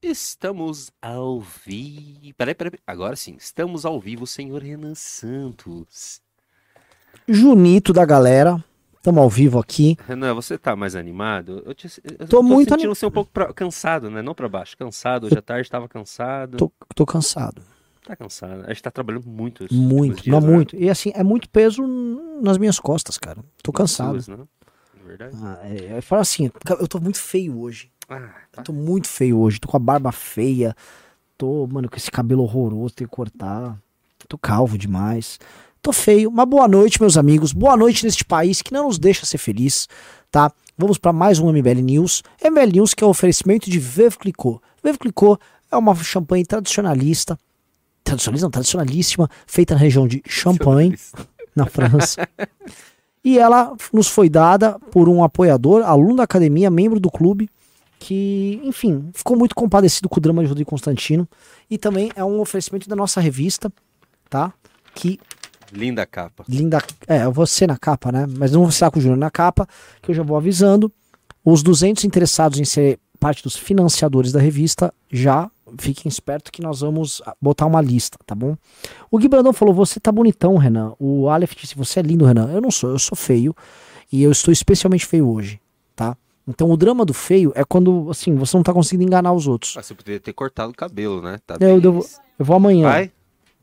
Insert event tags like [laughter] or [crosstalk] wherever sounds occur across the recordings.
Estamos ao vivo. Peraí, peraí. Agora sim, estamos ao vivo, senhor Renan Santos. Junito da galera. Estamos ao vivo aqui. Renan, você tá mais animado? Eu, te, eu tô, muito sentindo você um pouco pra, cansado, né? Não pra baixo, cansado. Hoje à tarde estava cansado. Tô, tô cansado. Tá cansado. A gente tá trabalhando muito. Muito, dias, não né? muito. E assim, é muito peso nas minhas costas, cara. Tô cansado. Suas, né? É verdade. Ah, é, fala assim, eu tô muito feio hoje. Ah, tá. Eu tô muito feio hoje. Tô com a barba feia. Tô, mano, com esse cabelo horroroso, tenho que cortar. Tô calvo demais. Tô feio. Uma boa noite, meus amigos. Boa noite neste país que não nos deixa ser feliz, tá? Vamos para mais um MBL News. MBL News que é um oferecimento de Veuve Clicquot. Veuve Clicquot é uma champanhe tradicionalista tradicionalista, não, tradicionalíssima, feita na região de Champagne, na França. e ela nos foi dada por um apoiador, aluno da academia, membro do clube, que, enfim, ficou muito compadecido com o drama de Rodrigo Constantino. E também é um oferecimento da nossa revista, tá? Que. Linda capa. Linda. É, eu vou ser na capa, né? Mas não vou ser com o Júnior na capa, que eu já vou avisando. Os 200 interessados em ser parte dos financiadores da revista já fiquem espertos que nós vamos botar uma lista, tá bom? O Gui Brandão falou: Você tá bonitão, Renan. O Aleph disse: Você é lindo, Renan. Eu não sou, eu sou feio. E eu estou especialmente feio hoje? Então o drama do feio é quando, assim, você não tá conseguindo enganar os outros. Ah, você poderia ter cortado o cabelo, né? Tá eu, eu, eu, vou amanhã. Vai?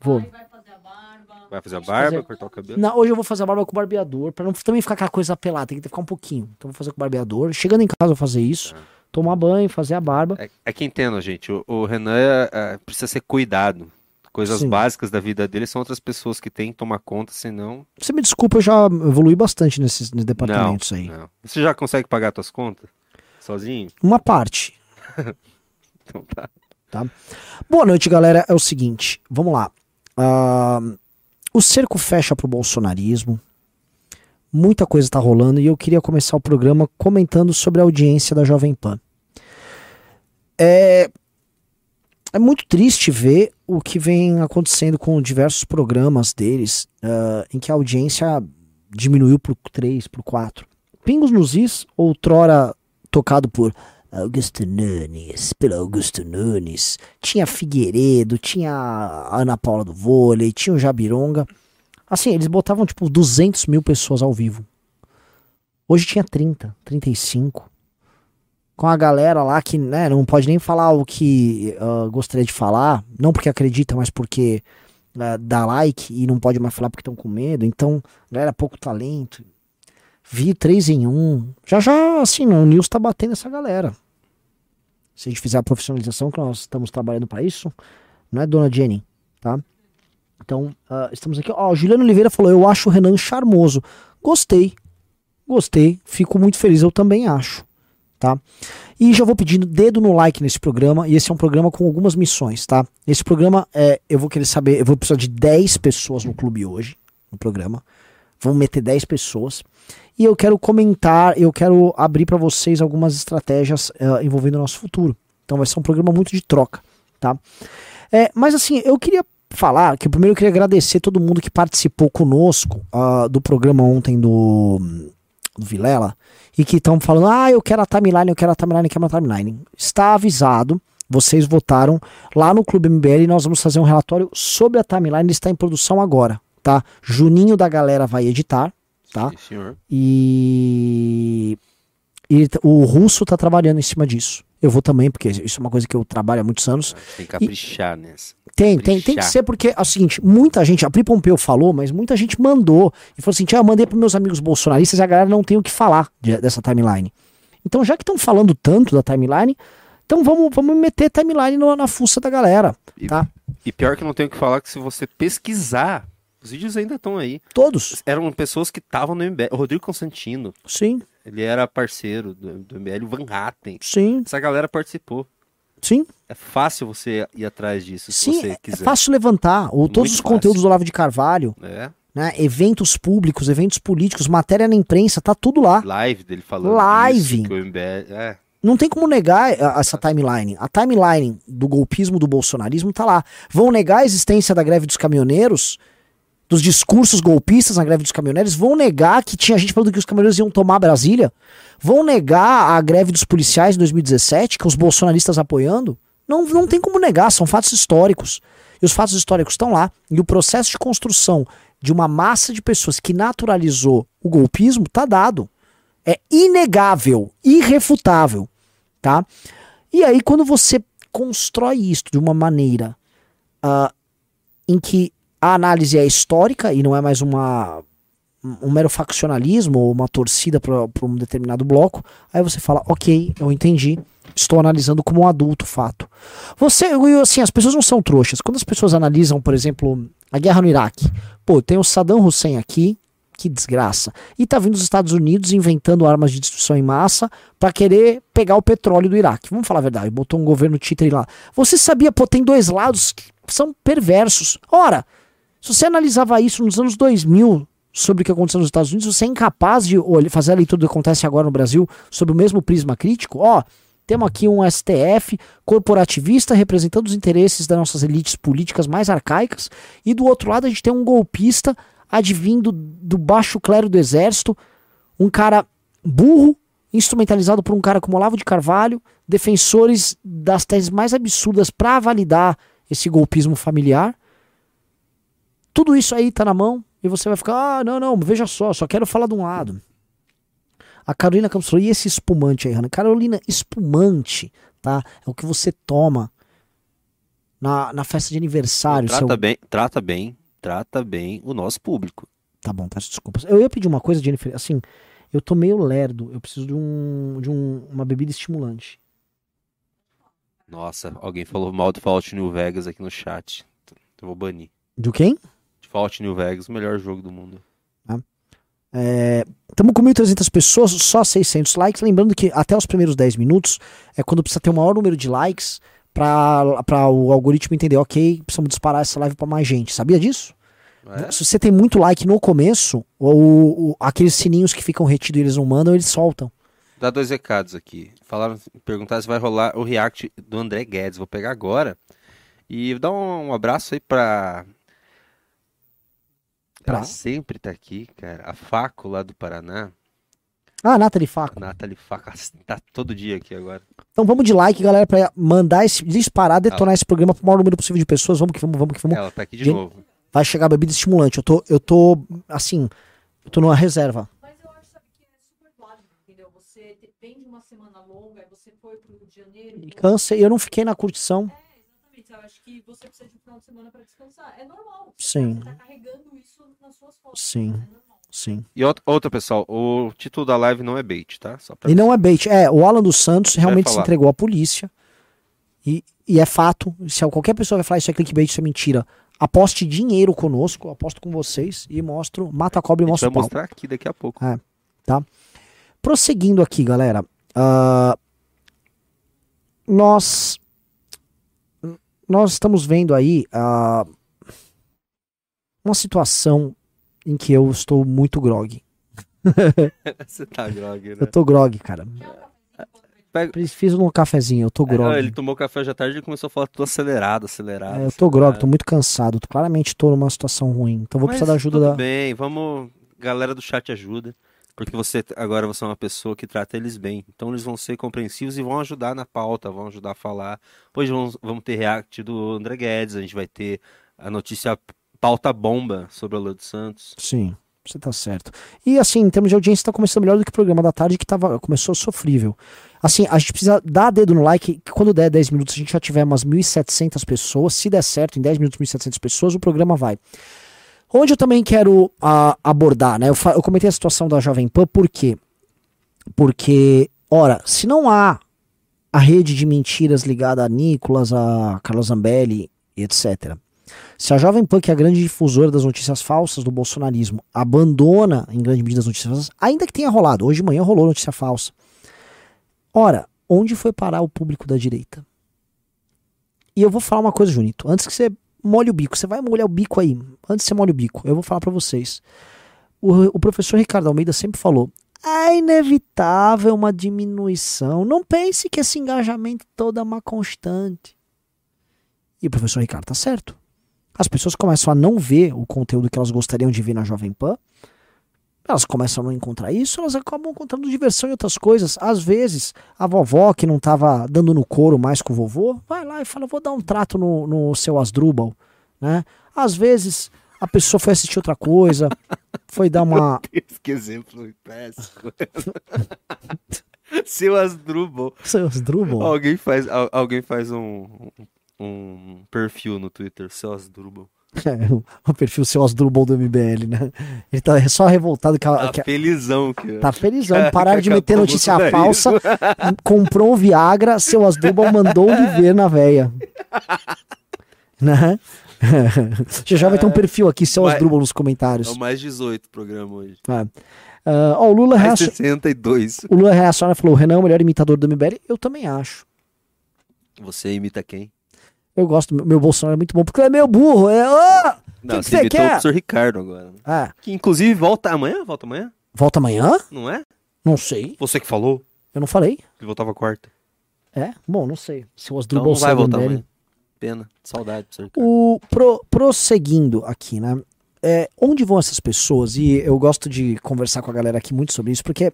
Vou. Vai fazer a barba, fazer... cortar o cabelo? Não, hoje eu vou fazer a barba com o barbeador, pra não também ficar aquela coisa pelada, tem que ficar um pouquinho. Então eu vou fazer com o barbeador. Chegando em casa eu vou fazer isso. Ah tomar banho, fazer a barba. É, é que entendo, gente. O, o Renan é, é, precisa ser cuidado. Coisas Sim. básicas da vida dele são outras pessoas que têm que tomar conta, senão. Você me desculpa, eu já evolui bastante nesses, nesses departamentos não, aí. Não. Você já consegue pagar suas contas? Sozinho? [laughs] Uma parte. então tá. tá. Boa noite, galera. É o seguinte, vamos lá. Uh, o cerco fecha pro bolsonarismo muita coisa está rolando e eu queria começar o programa comentando sobre a audiência da Jovem Pan. É, é muito triste ver o que vem acontecendo com diversos programas deles, uh, em que a audiência diminuiu por 3, por 4. Pingos nos Is, outrora tocado por Augusto Nunes, pelo Augusto Nunes, tinha Figueiredo, tinha Ana Paula do vôlei, tinha o Jabironga. Assim, eles botavam tipo 200 mil pessoas ao vivo. Hoje tinha 30, 35. Com a galera lá que né, não pode nem falar o que uh, gostaria de falar. Não porque acredita, mas porque uh, dá like e não pode mais falar porque estão com medo. Então, galera, pouco talento. Vi 3 em 1. Já já, assim, o News tá batendo essa galera. Se a gente fizer a profissionalização, que nós estamos trabalhando para isso, não é, dona Jenny? Tá? Então, uh, estamos aqui. Ó, o Juliano Oliveira falou: Eu acho o Renan charmoso. Gostei. Gostei. Fico muito feliz. Eu também acho. Tá? E já vou pedindo dedo no like nesse programa. E esse é um programa com algumas missões, tá? Esse programa, é, eu vou querer saber. Eu vou precisar de 10 pessoas no clube hoje. No programa. Vamos meter 10 pessoas. E eu quero comentar, eu quero abrir para vocês algumas estratégias uh, envolvendo o nosso futuro. Então vai ser um programa muito de troca, tá? É, mas assim, eu queria falar que primeiro eu queria agradecer todo mundo que participou conosco uh, do programa ontem do, do Vilela e que estão falando, ah, eu quero a timeline, eu quero a timeline, eu quero a timeline. Está avisado, vocês votaram lá no Clube MBL e nós vamos fazer um relatório sobre a timeline, ele está em produção agora, tá? Juninho da galera vai editar, tá? Sim, senhor. E, e o Russo está trabalhando em cima disso. Eu vou também, porque isso é uma coisa que eu trabalho há muitos anos. Tem que caprichar e, nessa. Tem, tem, tem que ser, porque é o seguinte, muita gente, a Pri Pompeu falou, mas muita gente mandou. E falou assim: ah, eu mandei para meus amigos bolsonaristas e a galera não tem o que falar de, dessa timeline. Então, já que estão falando tanto da timeline, então vamos, vamos meter timeline no, na fuça da galera. Tá? E, e pior que não tem o que falar que se você pesquisar, os vídeos ainda estão aí. Todos. Eram pessoas que estavam no MBL. O Rodrigo Constantino. Sim. Ele era parceiro do, do MBL, o Van Hatten. Sim. Essa galera participou. Sim. É fácil você ir atrás disso, Sim, se você é quiser. É fácil levantar. Ou todos os fácil. conteúdos do Olavo de Carvalho. É. Né, eventos públicos, eventos políticos, matéria na imprensa, tá tudo lá. Live dele falando Live. Isso, o MBL, é. Não tem como negar essa timeline. A timeline do golpismo, do bolsonarismo tá lá. Vão negar a existência da greve dos caminhoneiros, dos discursos golpistas na greve dos caminhoneiros, vão negar que tinha gente falando que os caminhoneiros iam tomar Brasília, vão negar a greve dos policiais em 2017, que os bolsonaristas apoiando. Não, não tem como negar, são fatos históricos. E os fatos históricos estão lá. E o processo de construção de uma massa de pessoas que naturalizou o golpismo está dado. É inegável, irrefutável, tá? E aí quando você constrói isso de uma maneira uh, em que a análise é histórica e não é mais uma um mero faccionalismo ou uma torcida para um determinado bloco, aí você fala, ok, eu entendi, estou analisando como um adulto fato. Você, assim, as pessoas não são trouxas. Quando as pessoas analisam, por exemplo, a guerra no Iraque, pô, tem o Saddam Hussein aqui, que desgraça. E tá vindo os Estados Unidos inventando armas de destruição em massa para querer pegar o petróleo do Iraque. Vamos falar a verdade, botou um governo títere lá. Você sabia, pô, tem dois lados que são perversos. Ora, se você analisava isso nos anos 2000, sobre o que aconteceu nos Estados Unidos, você é incapaz de fazer a leitura do que acontece agora no Brasil sob o mesmo prisma crítico? Ó, temos aqui um STF corporativista representando os interesses das nossas elites políticas mais arcaicas, e do outro lado a gente tem um golpista advindo do baixo clero do exército, um cara burro, instrumentalizado por um cara como Olavo de Carvalho, defensores das teses mais absurdas para validar esse golpismo familiar. Tudo isso aí tá na mão e você vai ficar, ah, não, não, veja só, só quero falar de um lado. A Carolina Campos falou, e esse espumante aí, Hanna? Carolina, espumante, tá? É o que você toma na, na festa de aniversário. Trata seu... bem, trata bem, trata bem o nosso público. Tá bom, peço desculpas. Eu ia pedir uma coisa, Jennifer, assim, eu tô meio lerdo, eu preciso de, um, de um, uma bebida estimulante. Nossa, alguém falou mal do Fallout New Vegas aqui no chat. Eu vou banir. Do quem? Fallout New Vegas, o melhor jogo do mundo. Estamos é, com 1.300 pessoas, só 600 likes. Lembrando que até os primeiros 10 minutos é quando precisa ter o maior número de likes para o algoritmo entender, ok, precisamos disparar essa live para mais gente. Sabia disso? É? Se você tem muito like no começo, ou, ou, aqueles sininhos que ficam retidos e eles não mandam, eles soltam. Dá dois recados aqui. Falaram, perguntar se vai rolar o react do André Guedes. Vou pegar agora. E dar um, um abraço aí para ela sempre tá aqui, cara. A Faco lá do Paraná. Ah, Nathalie Faco. Nathalie Faco tá todo dia aqui agora. Então vamos de like, galera, pra mandar esse, disparar, detonar Ela... esse programa pro maior número possível de pessoas. Vamos que vamos, vamos que vamos. Ela tá aqui de Gente, novo. Vai chegar bebida estimulante. Eu tô, eu tô, assim, eu tô numa reserva. Mas eu acho, sabe, que é super válido, entendeu? Você vem de uma semana longa, você foi pro Rio de Janeiro. E cansa, e eu não fiquei na curtição. É acho que você precisa de um final de semana para descansar. É normal. Sim. Você tá carregando isso. Sim. Sim. E outra, pessoal, o título da live não é bait, tá? e não é bait. É, o Alan dos Santos realmente se entregou à polícia. E, e é fato. Se qualquer pessoa vai falar isso é clickbait, isso é mentira. Aposte dinheiro conosco, aposto com vocês e mostro, mata a cobra e mostra o pau. mostrar aqui daqui a pouco. É, tá? Prosseguindo aqui, galera. Uh, nós nós estamos vendo aí uh, uma situação em que eu estou muito grog. [laughs] Você tá grog, né? Eu tô grog, cara. Pega... Fiz um cafezinho, eu tô grog. É, ele tomou café já tarde e começou a falar tudo acelerado, acelerado. É, eu tô grog, tô muito cansado. Claramente tô numa situação ruim. Então vou Mas precisar da ajuda tudo da. bem, vamos. Galera do chat ajuda. Porque você agora você é uma pessoa que trata eles bem. Então eles vão ser compreensivos e vão ajudar na pauta, vão ajudar a falar. Hoje vamos, vamos ter react do André Guedes, a gente vai ter a notícia pauta bomba sobre a Lua dos Santos. Sim, você tá certo. E assim, em termos de audiência, tá começando melhor do que o programa da tarde, que tava, começou sofrível. Assim, a gente precisa dar dedo no like, que quando der 10 minutos a gente já tiver umas 1.700 pessoas. Se der certo, em 10 minutos, 1.700 pessoas, o programa vai. Onde eu também quero a, abordar, né? Eu, eu comentei a situação da Jovem Pan, por quê? Porque, ora, se não há a rede de mentiras ligada a Nicolas, a Carlos Zambelli, etc. Se a Jovem Pan, que é a grande difusora das notícias falsas do bolsonarismo, abandona em grande medida as notícias falsas, ainda que tenha rolado, hoje de manhã rolou notícia falsa. Ora, onde foi parar o público da direita? E eu vou falar uma coisa, Junito, antes que você molhe o bico. Você vai molhar o bico aí. Antes de você molhe o bico, eu vou falar para vocês. O, o professor Ricardo Almeida sempre falou: é inevitável uma diminuição. Não pense que esse engajamento todo é uma constante. E o professor Ricardo tá certo. As pessoas começam a não ver o conteúdo que elas gostariam de ver na Jovem Pan. elas começam a não encontrar isso, elas acabam encontrando diversão em outras coisas. Às vezes, a vovó que não estava dando no couro mais com o vovô, vai lá e fala, vou dar um trato no, no seu Asdrubal, né? Às vezes, a pessoa foi assistir outra coisa, [laughs] foi dar uma... [laughs] que exemplo péssimo. [laughs] seu Asdrubal. Seu Asdrubal? Alguém faz, alguém faz um, um perfil no Twitter, seu Asdrubal. [laughs] É, o perfil seu Asdrubal do MBL, né? Ele tá só revoltado que a, tá felizão que Tá felizão, [laughs] pararam de meter notícia falsa, comprou um Viagra, seu Asdrubal mandou viver na veia. né? já já vai ter um perfil aqui, seu Asdrubal nos comentários. É o mais 18 programa hoje. Uh, ó, o Lula mais 62. O Lula reaciona e falou: o Renan é o melhor imitador do MBL. Eu também acho. Você imita quem? Eu gosto, meu Bolsonaro é muito bom, porque ele é meio burro. É, oh, Não, que você imitou quer? o professor Ricardo agora. Ah. Que inclusive volta amanhã? Volta amanhã? Volta amanhã? Não é? Não sei. Você que falou? Eu não falei. Ele voltava quarta. É? Bom, não sei. Se o Asdrubal então não vai voltar amanhã. Pena. Saudade. O, pro, prosseguindo aqui, né? É, onde vão essas pessoas? E eu gosto de conversar com a galera aqui muito sobre isso, porque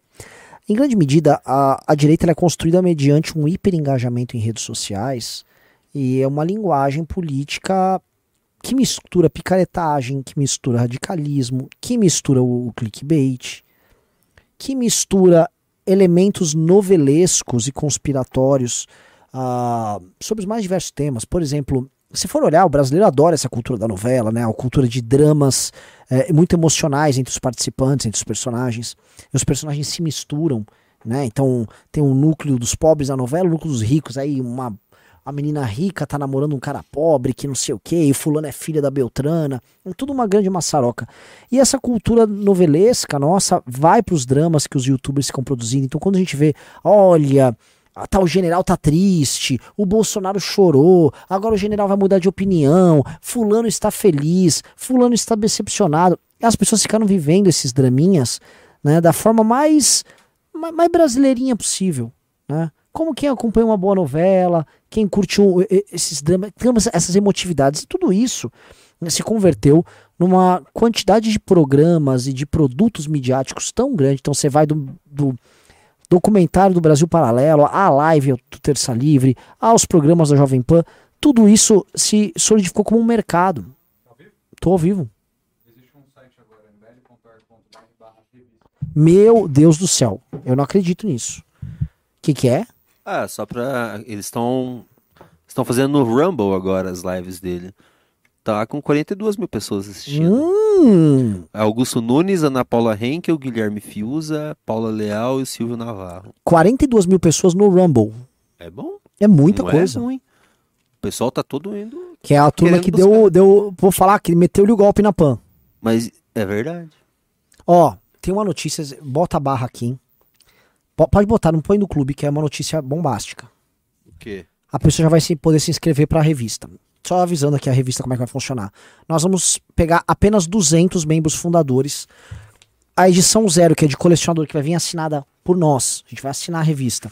em grande medida a, a direita é construída mediante um hiperengajamento em redes sociais e é uma linguagem política que mistura picaretagem, que mistura radicalismo, que mistura o, clickbait, que mistura elementos novelescos e conspiratórios uh, sobre os mais diversos temas. Por exemplo, se for olhar, o brasileiro adora essa cultura da novela, né? A cultura de dramas é, muito emocionais entre os participantes, entre os personagens. E os personagens se misturam, né? Então tem um núcleo dos pobres na novela, o um núcleo dos ricos, aí uma a menina rica tá namorando um cara pobre, que não sei o que, e fulano é filha da Beltrana. É tudo uma grande maçaroca. E essa cultura novelesca nossa vai para os dramas que os youtubers ficam produzindo. Então quando a gente vê, olha, tal general tá triste, o Bolsonaro chorou, agora o general vai mudar de opinião, fulano está feliz, fulano está decepcionado. E as pessoas ficaram vivendo esses draminhas né, da forma mais, mais brasileirinha possível. Né? Como quem acompanha uma boa novela, quem curte um, esses dramas, essas emotividades, e tudo isso né, se converteu numa quantidade de programas e de produtos midiáticos tão grande. Então você vai do, do documentário do Brasil Paralelo, à live do Terça Livre, aos programas da Jovem Pan, tudo isso se solidificou como um mercado. Estou ao vivo. Meu Deus do céu, eu não acredito nisso. O que, que é? Ah, só pra. Eles estão. Estão fazendo no Rumble agora as lives dele. Tá com 42 mil pessoas assistindo. Hum. Augusto Nunes, Ana Paula Henkel, Guilherme Fiuza, Paula Leal e Silvio Navarro. 42 mil pessoas no Rumble. É bom. É muita Não é coisa. É ruim. O pessoal tá todo indo. Que é a turma que deu, deu. Vou falar que meteu-lhe o golpe na PAN. Mas é verdade. Ó, tem uma notícia. Bota a barra aqui. Hein? Pode botar, não põe no clube, que é uma notícia bombástica. O quê? A pessoa já vai se, poder se inscrever para a revista. Só avisando aqui a revista como é que vai funcionar. Nós vamos pegar apenas 200 membros fundadores. A edição zero, que é de colecionador, que vai vir assinada por nós. A gente vai assinar a revista.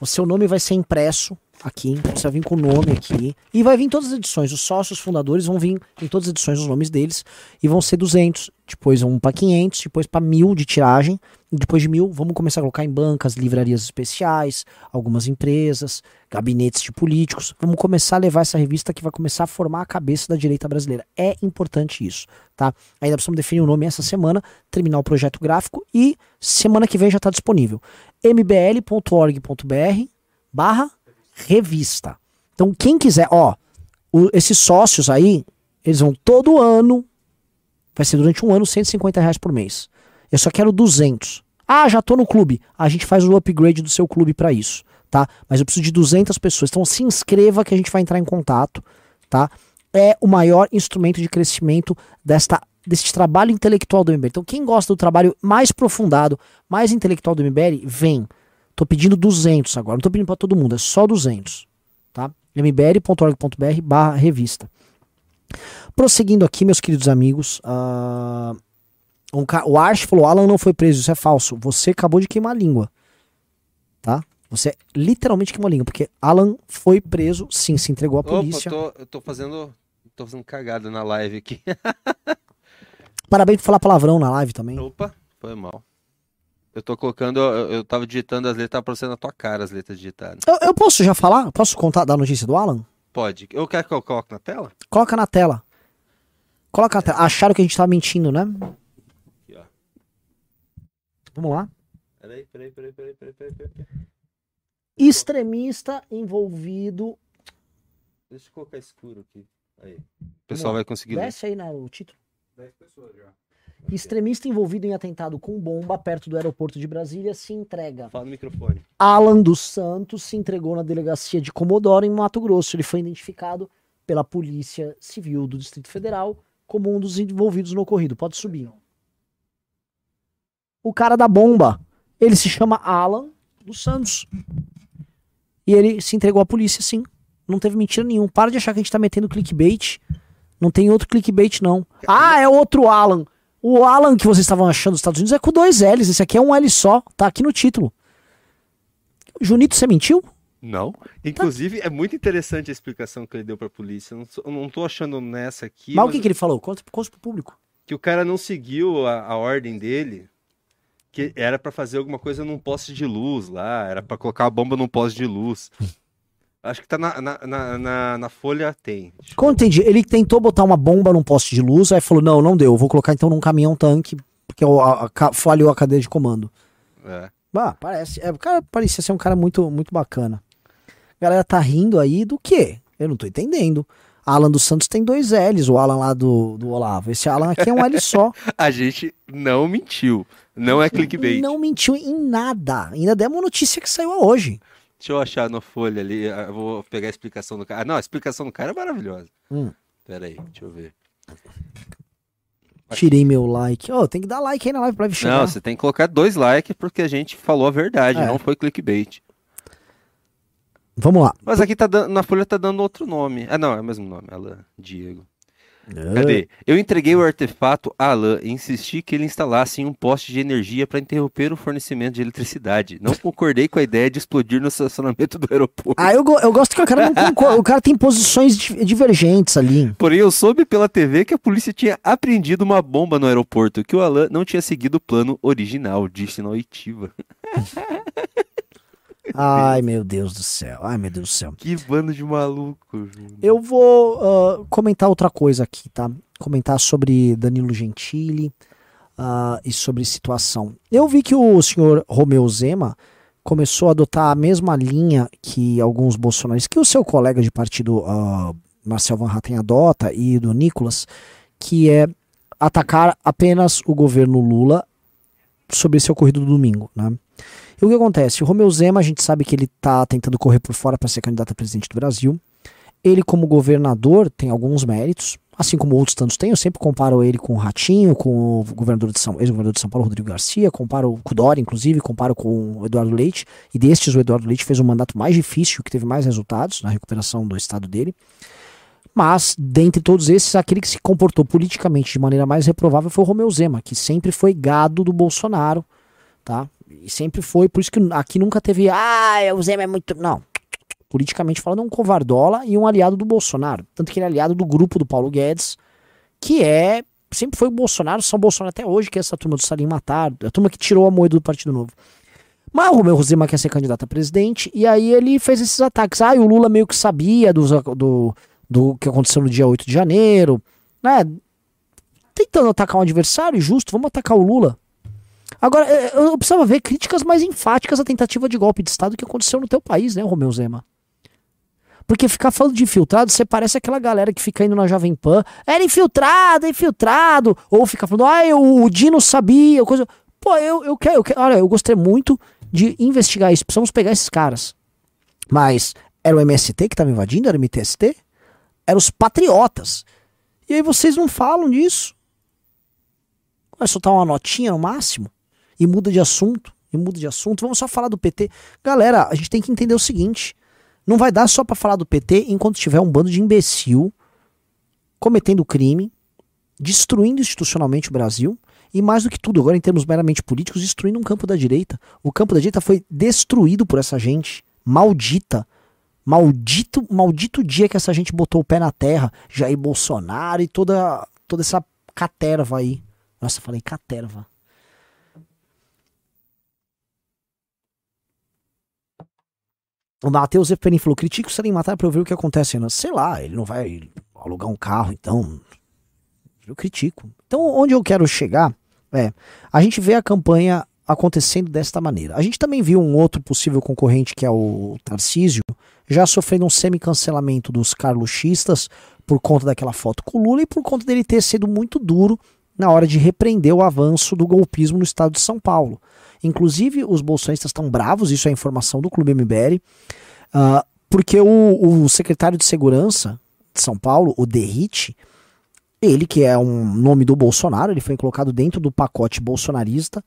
O seu nome vai ser impresso aqui, você vai vir com o nome aqui, e vai vir em todas as edições, os sócios fundadores vão vir em todas as edições os nomes deles, e vão ser 200, depois vão para 500, depois para 1000 de tiragem, e depois de 1000 vamos começar a colocar em bancas, livrarias especiais, algumas empresas, gabinetes de políticos, vamos começar a levar essa revista que vai começar a formar a cabeça da direita brasileira, é importante isso, tá? Ainda precisamos definir o nome essa semana, terminar o projeto gráfico, e semana que vem já está disponível, mbl.org.br barra revista. Então, quem quiser, ó, o, esses sócios aí, eles vão todo ano, vai ser durante um ano, 150 reais por mês. Eu só quero 200. Ah, já tô no clube. A gente faz o upgrade do seu clube para isso, tá? Mas eu preciso de 200 pessoas. Então se inscreva que a gente vai entrar em contato, tá? É o maior instrumento de crescimento desta desse trabalho intelectual do MBL. Então quem gosta do trabalho mais aprofundado, mais intelectual do MBL, vem. Tô pedindo 200 agora, não tô pedindo para todo mundo, é só 200, tá? mbr.org.br barra revista. Prosseguindo aqui, meus queridos amigos, uh, um, o Arch falou, Alan não foi preso, isso é falso. Você acabou de queimar a língua, tá? Você literalmente queimou a língua, porque Alan foi preso, sim, se entregou à polícia. Opa, eu, tô, eu tô fazendo, tô fazendo cagada na live aqui. [laughs] Parabéns por falar palavrão na live também. Opa, Foi mal. Eu tô colocando, eu, eu tava digitando as letras, tava aparecendo na tua cara as letras digitadas. Eu, eu posso já falar? Posso contar da notícia do Alan? Pode. Eu quero que eu coloque na tela? Coloca na tela. Coloca na tela. Acharam que a gente tava mentindo, né? Aqui, ó. Vamos lá. Peraí, peraí, peraí, peraí, peraí, peraí. peraí. Extremista envolvido. Deixa eu colocar escuro aqui. Aí. O pessoal vai conseguir. Desce aí no título. 10 pessoas já. Extremista envolvido em atentado com bomba perto do aeroporto de Brasília se entrega. Fala no microfone. Alan dos Santos se entregou na delegacia de Comodoro, em Mato Grosso. Ele foi identificado pela Polícia Civil do Distrito Federal como um dos envolvidos no ocorrido. Pode subir. O cara da bomba, ele se chama Alan dos Santos. E ele se entregou à polícia, sim. Não teve mentira nenhuma. Para de achar que a gente tá metendo clickbait. Não tem outro clickbait, não. Ah, é outro Alan. O Alan que vocês estavam achando dos Estados Unidos é com dois L's. Esse aqui é um L só. Tá aqui no título. Junito, você mentiu? Não. Inclusive, é muito interessante a explicação que ele deu pra polícia. Eu não, sou- eu não tô achando nessa aqui. Mas o mas que, que ele falou? Conta, conta pro público. que o cara não seguiu a, a ordem dele, que era pra fazer alguma coisa num poste de luz lá, era pra colocar a bomba num poste de luz. Acho que tá na, na, na, na- folha, tem. Como entendi, ele tentou botar uma bomba num poste de luz, aí falou: não, não deu, vou colocar então num caminhão tanque, porque a- a falhou a cadeia de comando. É. Ah, parece. É, o cara parecia ser um cara muito, muito bacana. A galera tá rindo aí do quê? Eu não tô entendendo. Alan dos Santos tem dois L's, o Alan lá do, do Olavo. Esse Alan aqui é um L só. [laughs] A gente não mentiu. Não é clickbait. Não mentiu em nada. Ainda uma notícia que saiu hoje. Deixa eu achar na folha ali. ah, Eu vou pegar a explicação do cara. Ah, não, a explicação do cara é maravilhosa. Hum. Pera aí, deixa eu ver. Tirei meu like. Ô, tem que dar like aí na live pra live chegar. Não, você tem que colocar dois likes porque a gente falou a verdade, É. não foi clickbait. Vamos lá. Mas aqui tá dando, na folha tá dando outro nome. Ah, não, é o mesmo nome. Alan Diego. É. Cadê? Eu entreguei o artefato a Alan e insisti que ele instalasse um poste de energia para interromper o fornecimento de eletricidade. Não concordei com a ideia de explodir no estacionamento do aeroporto. Ah, eu, go- eu gosto que o cara não concorda. O cara tem posições di- divergentes ali. Porém, eu soube pela TV que a polícia tinha apreendido uma bomba no aeroporto, que o Alan não tinha seguido o plano original, disse na oitiva. [laughs] Ai, [laughs] meu Deus do céu. Ai, meu Deus do céu. Que bando de maluco. Eu vou ah, comentar outra coisa aqui, tá? Comentar sobre Danilo Gentili ah, e sobre situação. Eu vi que o senhor Romeu Zema começou a adotar a mesma linha que alguns bolsonaristas, que o seu colega de partido, ah, Marcel Van Hatten, adota, e do Nicolas, que é atacar apenas o governo Lula sobre esse ocorrido do domingo, né? E o que acontece? O Romeu Zema, a gente sabe que ele tá tentando correr por fora para ser candidato a presidente do Brasil. Ele, como governador, tem alguns méritos, assim como outros tantos têm. Eu sempre comparo ele com o Ratinho, com o governador de São, ex-governador de São Paulo, Rodrigo Garcia, comparo com o Dória, inclusive, comparo com o Eduardo Leite. E destes, o Eduardo Leite fez um mandato mais difícil, que teve mais resultados na recuperação do estado dele. Mas, dentre todos esses, aquele que se comportou politicamente de maneira mais reprovável foi o Romeu Zema, que sempre foi gado do Bolsonaro, tá? E sempre foi, por isso que aqui nunca teve, ah, o Zema é muito. Não. Politicamente falando, é um covardola e um aliado do Bolsonaro. Tanto que ele é aliado do grupo do Paulo Guedes, que é. Sempre foi o Bolsonaro, são Bolsonaro até hoje, que é essa turma do Salim Matar, a turma que tirou a moeda do Partido Novo. Mas o Romeu Zema quer ser candidato a presidente, e aí ele fez esses ataques. Ah, e o Lula meio que sabia do, do que aconteceu no dia 8 de janeiro, né? Tentando atacar um adversário, justo, vamos atacar o Lula. Agora, eh, eu precisava ver críticas mais enfáticas à tentativa de golpe de Estado que aconteceu no teu país, né, Romeu Zema? Porque ficar falando de infiltrado, você parece aquela galera que fica indo na Jovem Pan, era infiltrado, infiltrado, ou fica falando, ah, o, o Dino sabia, coisa. Pô, eu, eu quero, eu quero, olha, eu gostei muito de investigar isso, precisamos pegar esses caras. Mas era o MST que estava invadindo, era o MTST? Eram os patriotas. E aí vocês não falam disso. Vai soltar uma notinha no máximo e muda de assunto, e muda de assunto. Vamos só falar do PT. Galera, a gente tem que entender o seguinte: não vai dar só pra falar do PT enquanto tiver um bando de imbecil cometendo crime, destruindo institucionalmente o Brasil. E mais do que tudo, agora em termos meramente políticos, destruindo um campo da direita. O campo da direita foi destruído por essa gente maldita. Maldito, maldito dia que essa gente botou o pé na terra. Jair Bolsonaro e toda, toda essa caterva aí. Nossa, falei caterva. O Matheus Zeferin falou: critico o Salim Matar pra eu ver o que acontece. Né? Sei lá, ele não vai alugar um carro, então. Eu critico. Então, onde eu quero chegar é. A gente vê a campanha acontecendo desta maneira. A gente também viu um outro possível concorrente, que é o Tarcísio, já sofrendo um semi-cancelamento dos carluxistas por conta daquela foto com o Lula e por conta dele ter sido muito duro na hora de repreender o avanço do golpismo no estado de São Paulo. Inclusive, os bolsonistas estão bravos, isso é informação do Clube MBL, uh, porque o, o, secretário de Segurança de São Paulo, o Derrite, ele que é um nome do Bolsonaro, ele foi colocado dentro do pacote bolsonarista,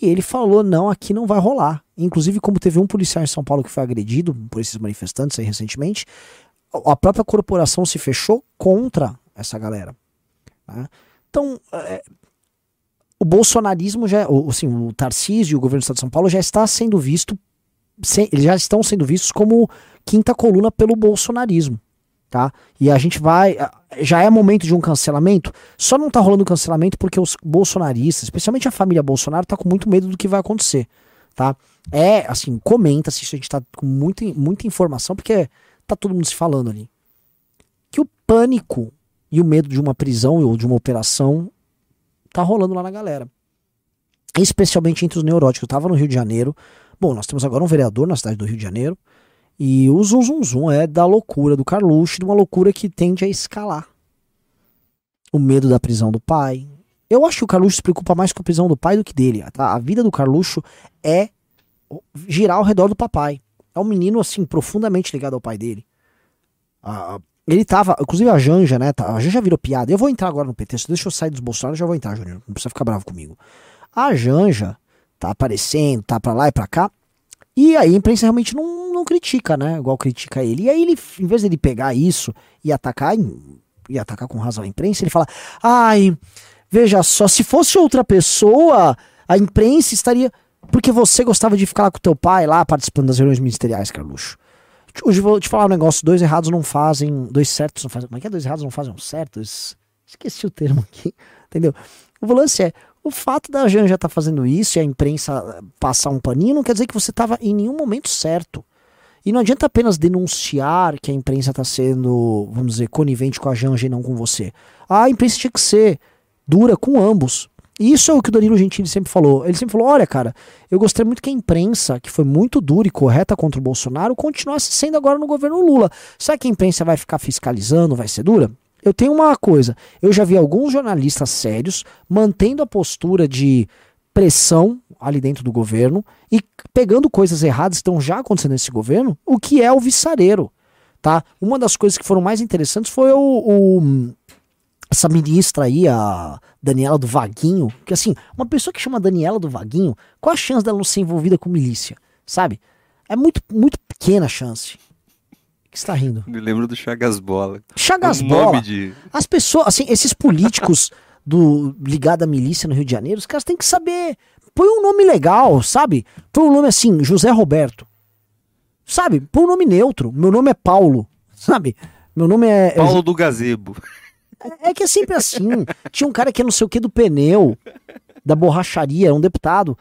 e ele falou: não, aqui não vai rolar. Inclusive, como teve um policial em São Paulo que foi agredido por esses manifestantes aí recentemente, a própria corporação se fechou contra essa galera. Né? Então, é, o bolsonarismo já, assim, o Tarcísio e o governo do estado de São Paulo já está sendo visto, eles já estão sendo vistos como quinta coluna pelo bolsonarismo, tá? E a gente vai, já é momento de um cancelamento, só não tá rolando cancelamento porque os bolsonaristas, especialmente a família Bolsonaro, tá com muito medo do que vai acontecer, tá? É, assim, comenta se a gente tá com muita, muita informação, porque tá todo mundo se falando ali. Que o pânico e o medo de uma prisão ou de uma operação tá rolando lá na galera. Especialmente entre os neuróticos. Eu tava no Rio de Janeiro. Bom, nós temos agora um vereador na cidade do Rio de Janeiro. E o zum zum zum é da loucura do Carluxo, de uma loucura que tende a escalar. O medo da prisão do pai. Eu acho que o Carluxo se preocupa mais com a prisão do pai do que dele. Tá? A vida do Carluxo é girar ao redor do papai. É um menino, assim, profundamente ligado ao pai dele. A, ele tava, inclusive a Janja, né? Tá, a Janja virou piada. Eu vou entrar agora no PT, deixa eu sair dos Bolsonaro, já vou entrar, Júnior. Não precisa ficar bravo comigo. A Janja tá aparecendo, tá pra lá e pra cá. E aí a imprensa realmente não, não critica, né? Igual critica ele. E aí ele, em vez dele pegar isso e atacar, e atacar com razão a imprensa, ele fala: ai, veja só, se fosse outra pessoa, a imprensa estaria. Porque você gostava de ficar lá com teu pai, lá participando das reuniões ministeriais, Carluxo. Hoje vou te falar um negócio: dois errados não fazem, dois certos não fazem. Como é que é? Dois errados não fazem um certo? Esqueci o termo aqui, [laughs] entendeu? O lance é: o fato da Janja estar tá fazendo isso e a imprensa passar um paninho não quer dizer que você estava em nenhum momento certo. E não adianta apenas denunciar que a imprensa está sendo, vamos dizer, conivente com a Janja e não com você. A imprensa tinha que ser dura com ambos. E isso é o que o Danilo Gentili sempre falou. Ele sempre falou: olha, cara, eu gostei muito que a imprensa, que foi muito dura e correta contra o Bolsonaro, continuasse sendo agora no governo Lula. Será que a imprensa vai ficar fiscalizando, vai ser dura? Eu tenho uma coisa: eu já vi alguns jornalistas sérios mantendo a postura de pressão ali dentro do governo e pegando coisas erradas que estão já acontecendo nesse governo, o que é o viçareiro. Tá? Uma das coisas que foram mais interessantes foi o, o essa ministra aí, a Daniela do Vaguinho, que assim, uma pessoa que chama Daniela do Vaguinho, qual a chance dela não ser envolvida com milícia? Sabe? É muito, muito pequena a chance. O que está rindo? Me lembro do Chagas Bola. Chagas Bola. De... As pessoas, assim, esses políticos do ligado à milícia no Rio de Janeiro, os caras têm que saber. Põe um nome legal, sabe? Põe um nome assim, José Roberto. Sabe? Põe um nome neutro. Meu nome é Paulo. Sabe? Meu nome é. Paulo do Gazebo. É, é que é sempre assim. Tinha um cara que é não sei o que do pneu, da borracharia, um deputado.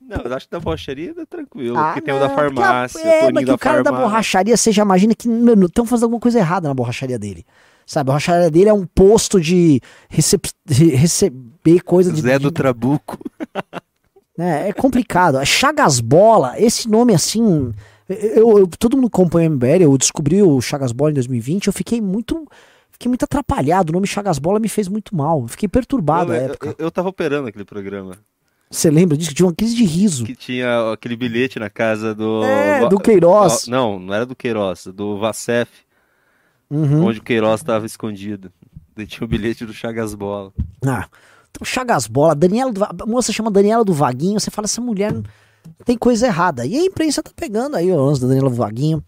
Não, eu acho que da borracharia é tranquilo. Ah, porque tem o da farmácia, é, o mas que o cara farmácia. da borracharia, você já imagina que estão fazendo alguma coisa errada na borracharia dele. Sabe, a borracharia dele é um posto de recep receber coisa de. Zé do Trabuco. É, é complicado. Chagas Bola, esse nome assim. Eu, eu, todo mundo acompanha o MBL, eu descobri o Chagas Bola em 2020, eu fiquei muito fiquei muito atrapalhado. O nome Chagas Bola me fez muito mal. fiquei perturbado eu, na época. Eu, eu tava operando aquele programa. Você lembra disso? Que tinha uma crise de riso. Que tinha aquele bilhete na casa do. É, do Queiroz. Não, não era do Queiroz, do Vacef. Uhum. Onde o Queiroz estava escondido. E tinha o bilhete do Chagas Bola. Ah, então Chagas Bola, Daniela do, a moça chama Daniela do Vaguinho, você fala, essa mulher tem coisa errada. E a imprensa tá pegando aí o lance da Daniela do Vaguinho.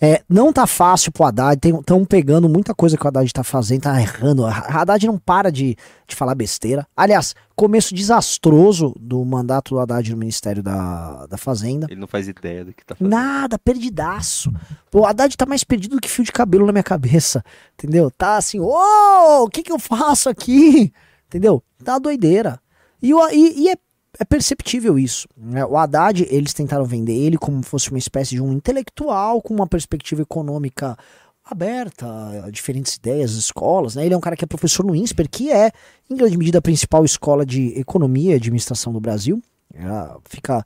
É, não tá fácil pro Haddad, estão pegando muita coisa que o Haddad tá fazendo, tá errando. A Haddad não para de, de falar besteira. Aliás, começo desastroso do mandato do Haddad no Ministério da, da Fazenda. Ele não faz ideia do que tá fazendo. Nada, perdidaço. O Haddad tá mais perdido do que fio de cabelo na minha cabeça, entendeu? Tá assim, ô, oh, o que que eu faço aqui? Entendeu? Tá doideira. E, e, e é é perceptível isso. Né? O Haddad, eles tentaram vender ele como fosse uma espécie de um intelectual com uma perspectiva econômica aberta a diferentes ideias, escolas. Né? Ele é um cara que é professor no INSPER, que é, em grande medida, a principal escola de economia e administração do Brasil. Ela fica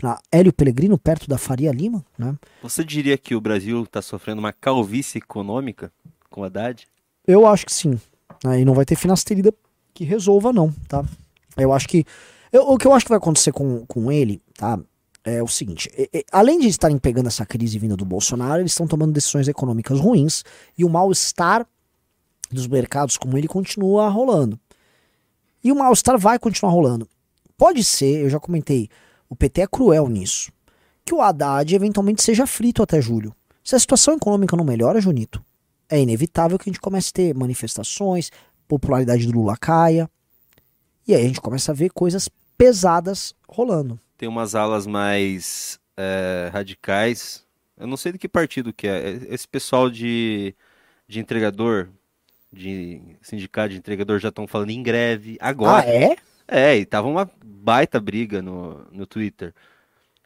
na Hélio Pellegrino, perto da Faria Lima. Né? Você diria que o Brasil está sofrendo uma calvície econômica com o Haddad? Eu acho que sim. Né? E não vai ter finasterida que resolva, não. Tá? Eu acho que. Eu, o que eu acho que vai acontecer com, com ele, tá? É o seguinte: além de estarem pegando essa crise vinda do Bolsonaro, eles estão tomando decisões econômicas ruins e o mal-estar dos mercados como ele continua rolando. E o mal-estar vai continuar rolando. Pode ser, eu já comentei, o PT é cruel nisso, que o Haddad eventualmente seja frito até julho. Se a situação econômica não melhora, Junito, é inevitável que a gente comece a ter manifestações, popularidade do Lula caia. E aí a gente começa a ver coisas pesadas rolando. Tem umas alas mais é, radicais. Eu não sei de que partido que é. Esse pessoal de, de entregador, de sindicato de entregador já estão falando em greve agora. Ah, é? É, e tava uma baita briga no, no Twitter.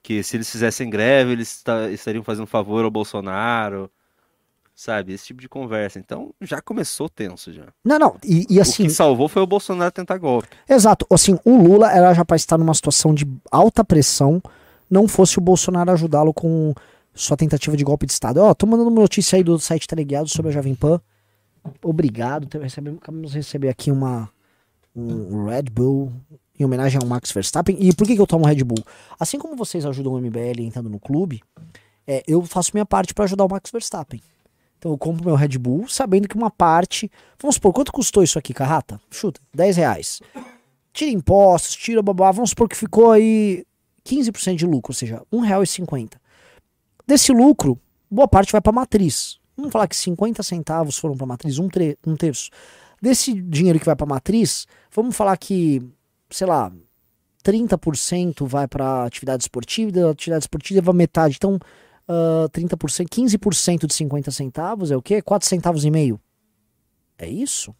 Que se eles fizessem greve, eles estariam fazendo favor ao Bolsonaro. Sabe? Esse tipo de conversa. Então já começou tenso já. Não, não. E, e assim. O que salvou foi o Bolsonaro tentar golpe. Exato. Assim, o Lula era já para estar numa situação de alta pressão, não fosse o Bolsonaro ajudá-lo com sua tentativa de golpe de Estado. Ó, tô mandando uma notícia aí do site Teleguiado sobre a Jovem Pan. Obrigado. Acabamos de receber aqui uma, um Red Bull em homenagem ao Max Verstappen. E por que, que eu tomo Red Bull? Assim como vocês ajudam o MBL entrando no clube, é, eu faço minha parte para ajudar o Max Verstappen. Então eu compro meu Red Bull sabendo que uma parte. Vamos supor, quanto custou isso aqui, Carrata? Chuta, 10 reais. Tira impostos, tira babá. Vamos supor que ficou aí 15% de lucro, ou seja, R$1,50. Desse lucro, boa parte vai para matriz. Vamos falar que 50 centavos foram para matriz, um, um terço. Desse dinheiro que vai para matriz, vamos falar que, sei lá, 30% vai para atividade esportiva, da atividade esportiva metade. Então, uh, 30%, 15% de 50 centavos é o quê? 4 centavos e meio. É isso?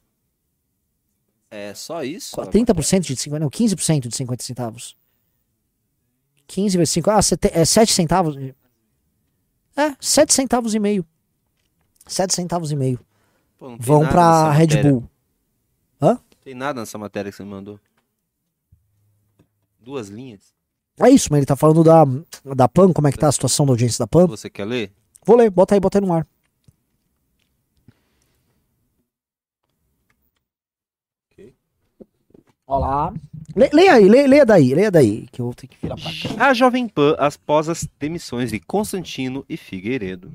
É só isso? 30% de 50, não, 15% de 50 centavos. 15 vezes 5, ah, é 7 centavos. É, 7 centavos e meio. 7 centavos e meio. Pô, Vão pra Red matéria. Bull. Hã? Tem nada nessa matéria que você me mandou. Duas linhas. É isso, mas ele tá falando da, da PAN, como é que tá a situação da audiência da PAN. Você quer ler? Vou ler, bota aí, bota aí no ar. Olá. Le, leia aí, leia, leia daí, leia daí, que eu vou ter que virar pra cá. A Jovem Pan após as demissões de Constantino e Figueiredo.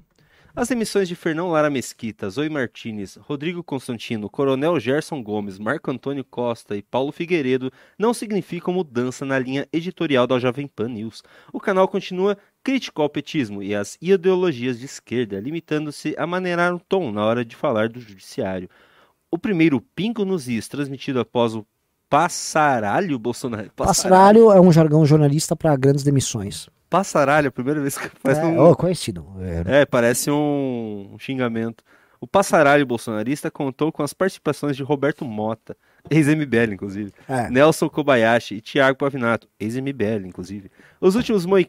As emissões de Fernão Lara Mesquita, Zoe Martinez, Rodrigo Constantino, Coronel Gerson Gomes, Marco Antônio Costa e Paulo Figueiredo não significam mudança na linha editorial da Jovem Pan News. O canal continua crítico ao petismo e às ideologias de esquerda, limitando-se a maneirar o tom na hora de falar do judiciário. O primeiro Pingo nos Is, transmitido após o Passaralho Bolsonaro. Passaralho, Passaralho é um jargão jornalista para grandes demissões. Passaralho, a primeira vez que faz é, um. Oh, conhecido. É, parece um, xingamento. O Passaralho bolsonarista contou com as participações de Roberto Mota, ex-MBL, inclusive, é. Nelson Kobayashi e Tiago Pavinato, ex-MBL, inclusive. Os últimos, moi...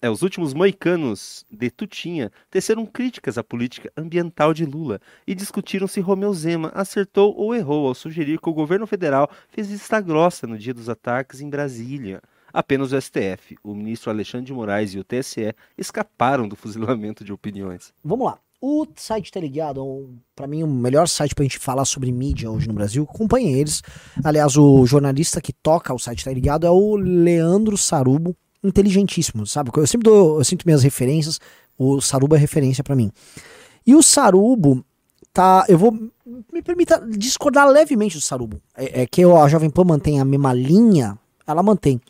é, os últimos moicanos de Tutinha teceram críticas à política ambiental de Lula e discutiram se Romeu Zema acertou ou errou ao sugerir que o governo federal fez vista grossa no dia dos ataques em Brasília. Apenas o STF, o ministro Alexandre de Moraes e o TSE escaparam do fuzilamento de opiniões. Vamos lá. O site Teleguiado é, para mim, o melhor site pra gente falar sobre mídia hoje no Brasil. Acompanhe eles. Aliás, o jornalista que toca o site Teleguiado é o Leandro Sarubo, inteligentíssimo, sabe? Eu sempre dou, eu sinto minhas referências, o Sarubo é referência para mim. E o Sarubo tá, eu vou me permita discordar levemente do Sarubo. É, é que a Jovem Pan mantém a mesma linha, ela mantém.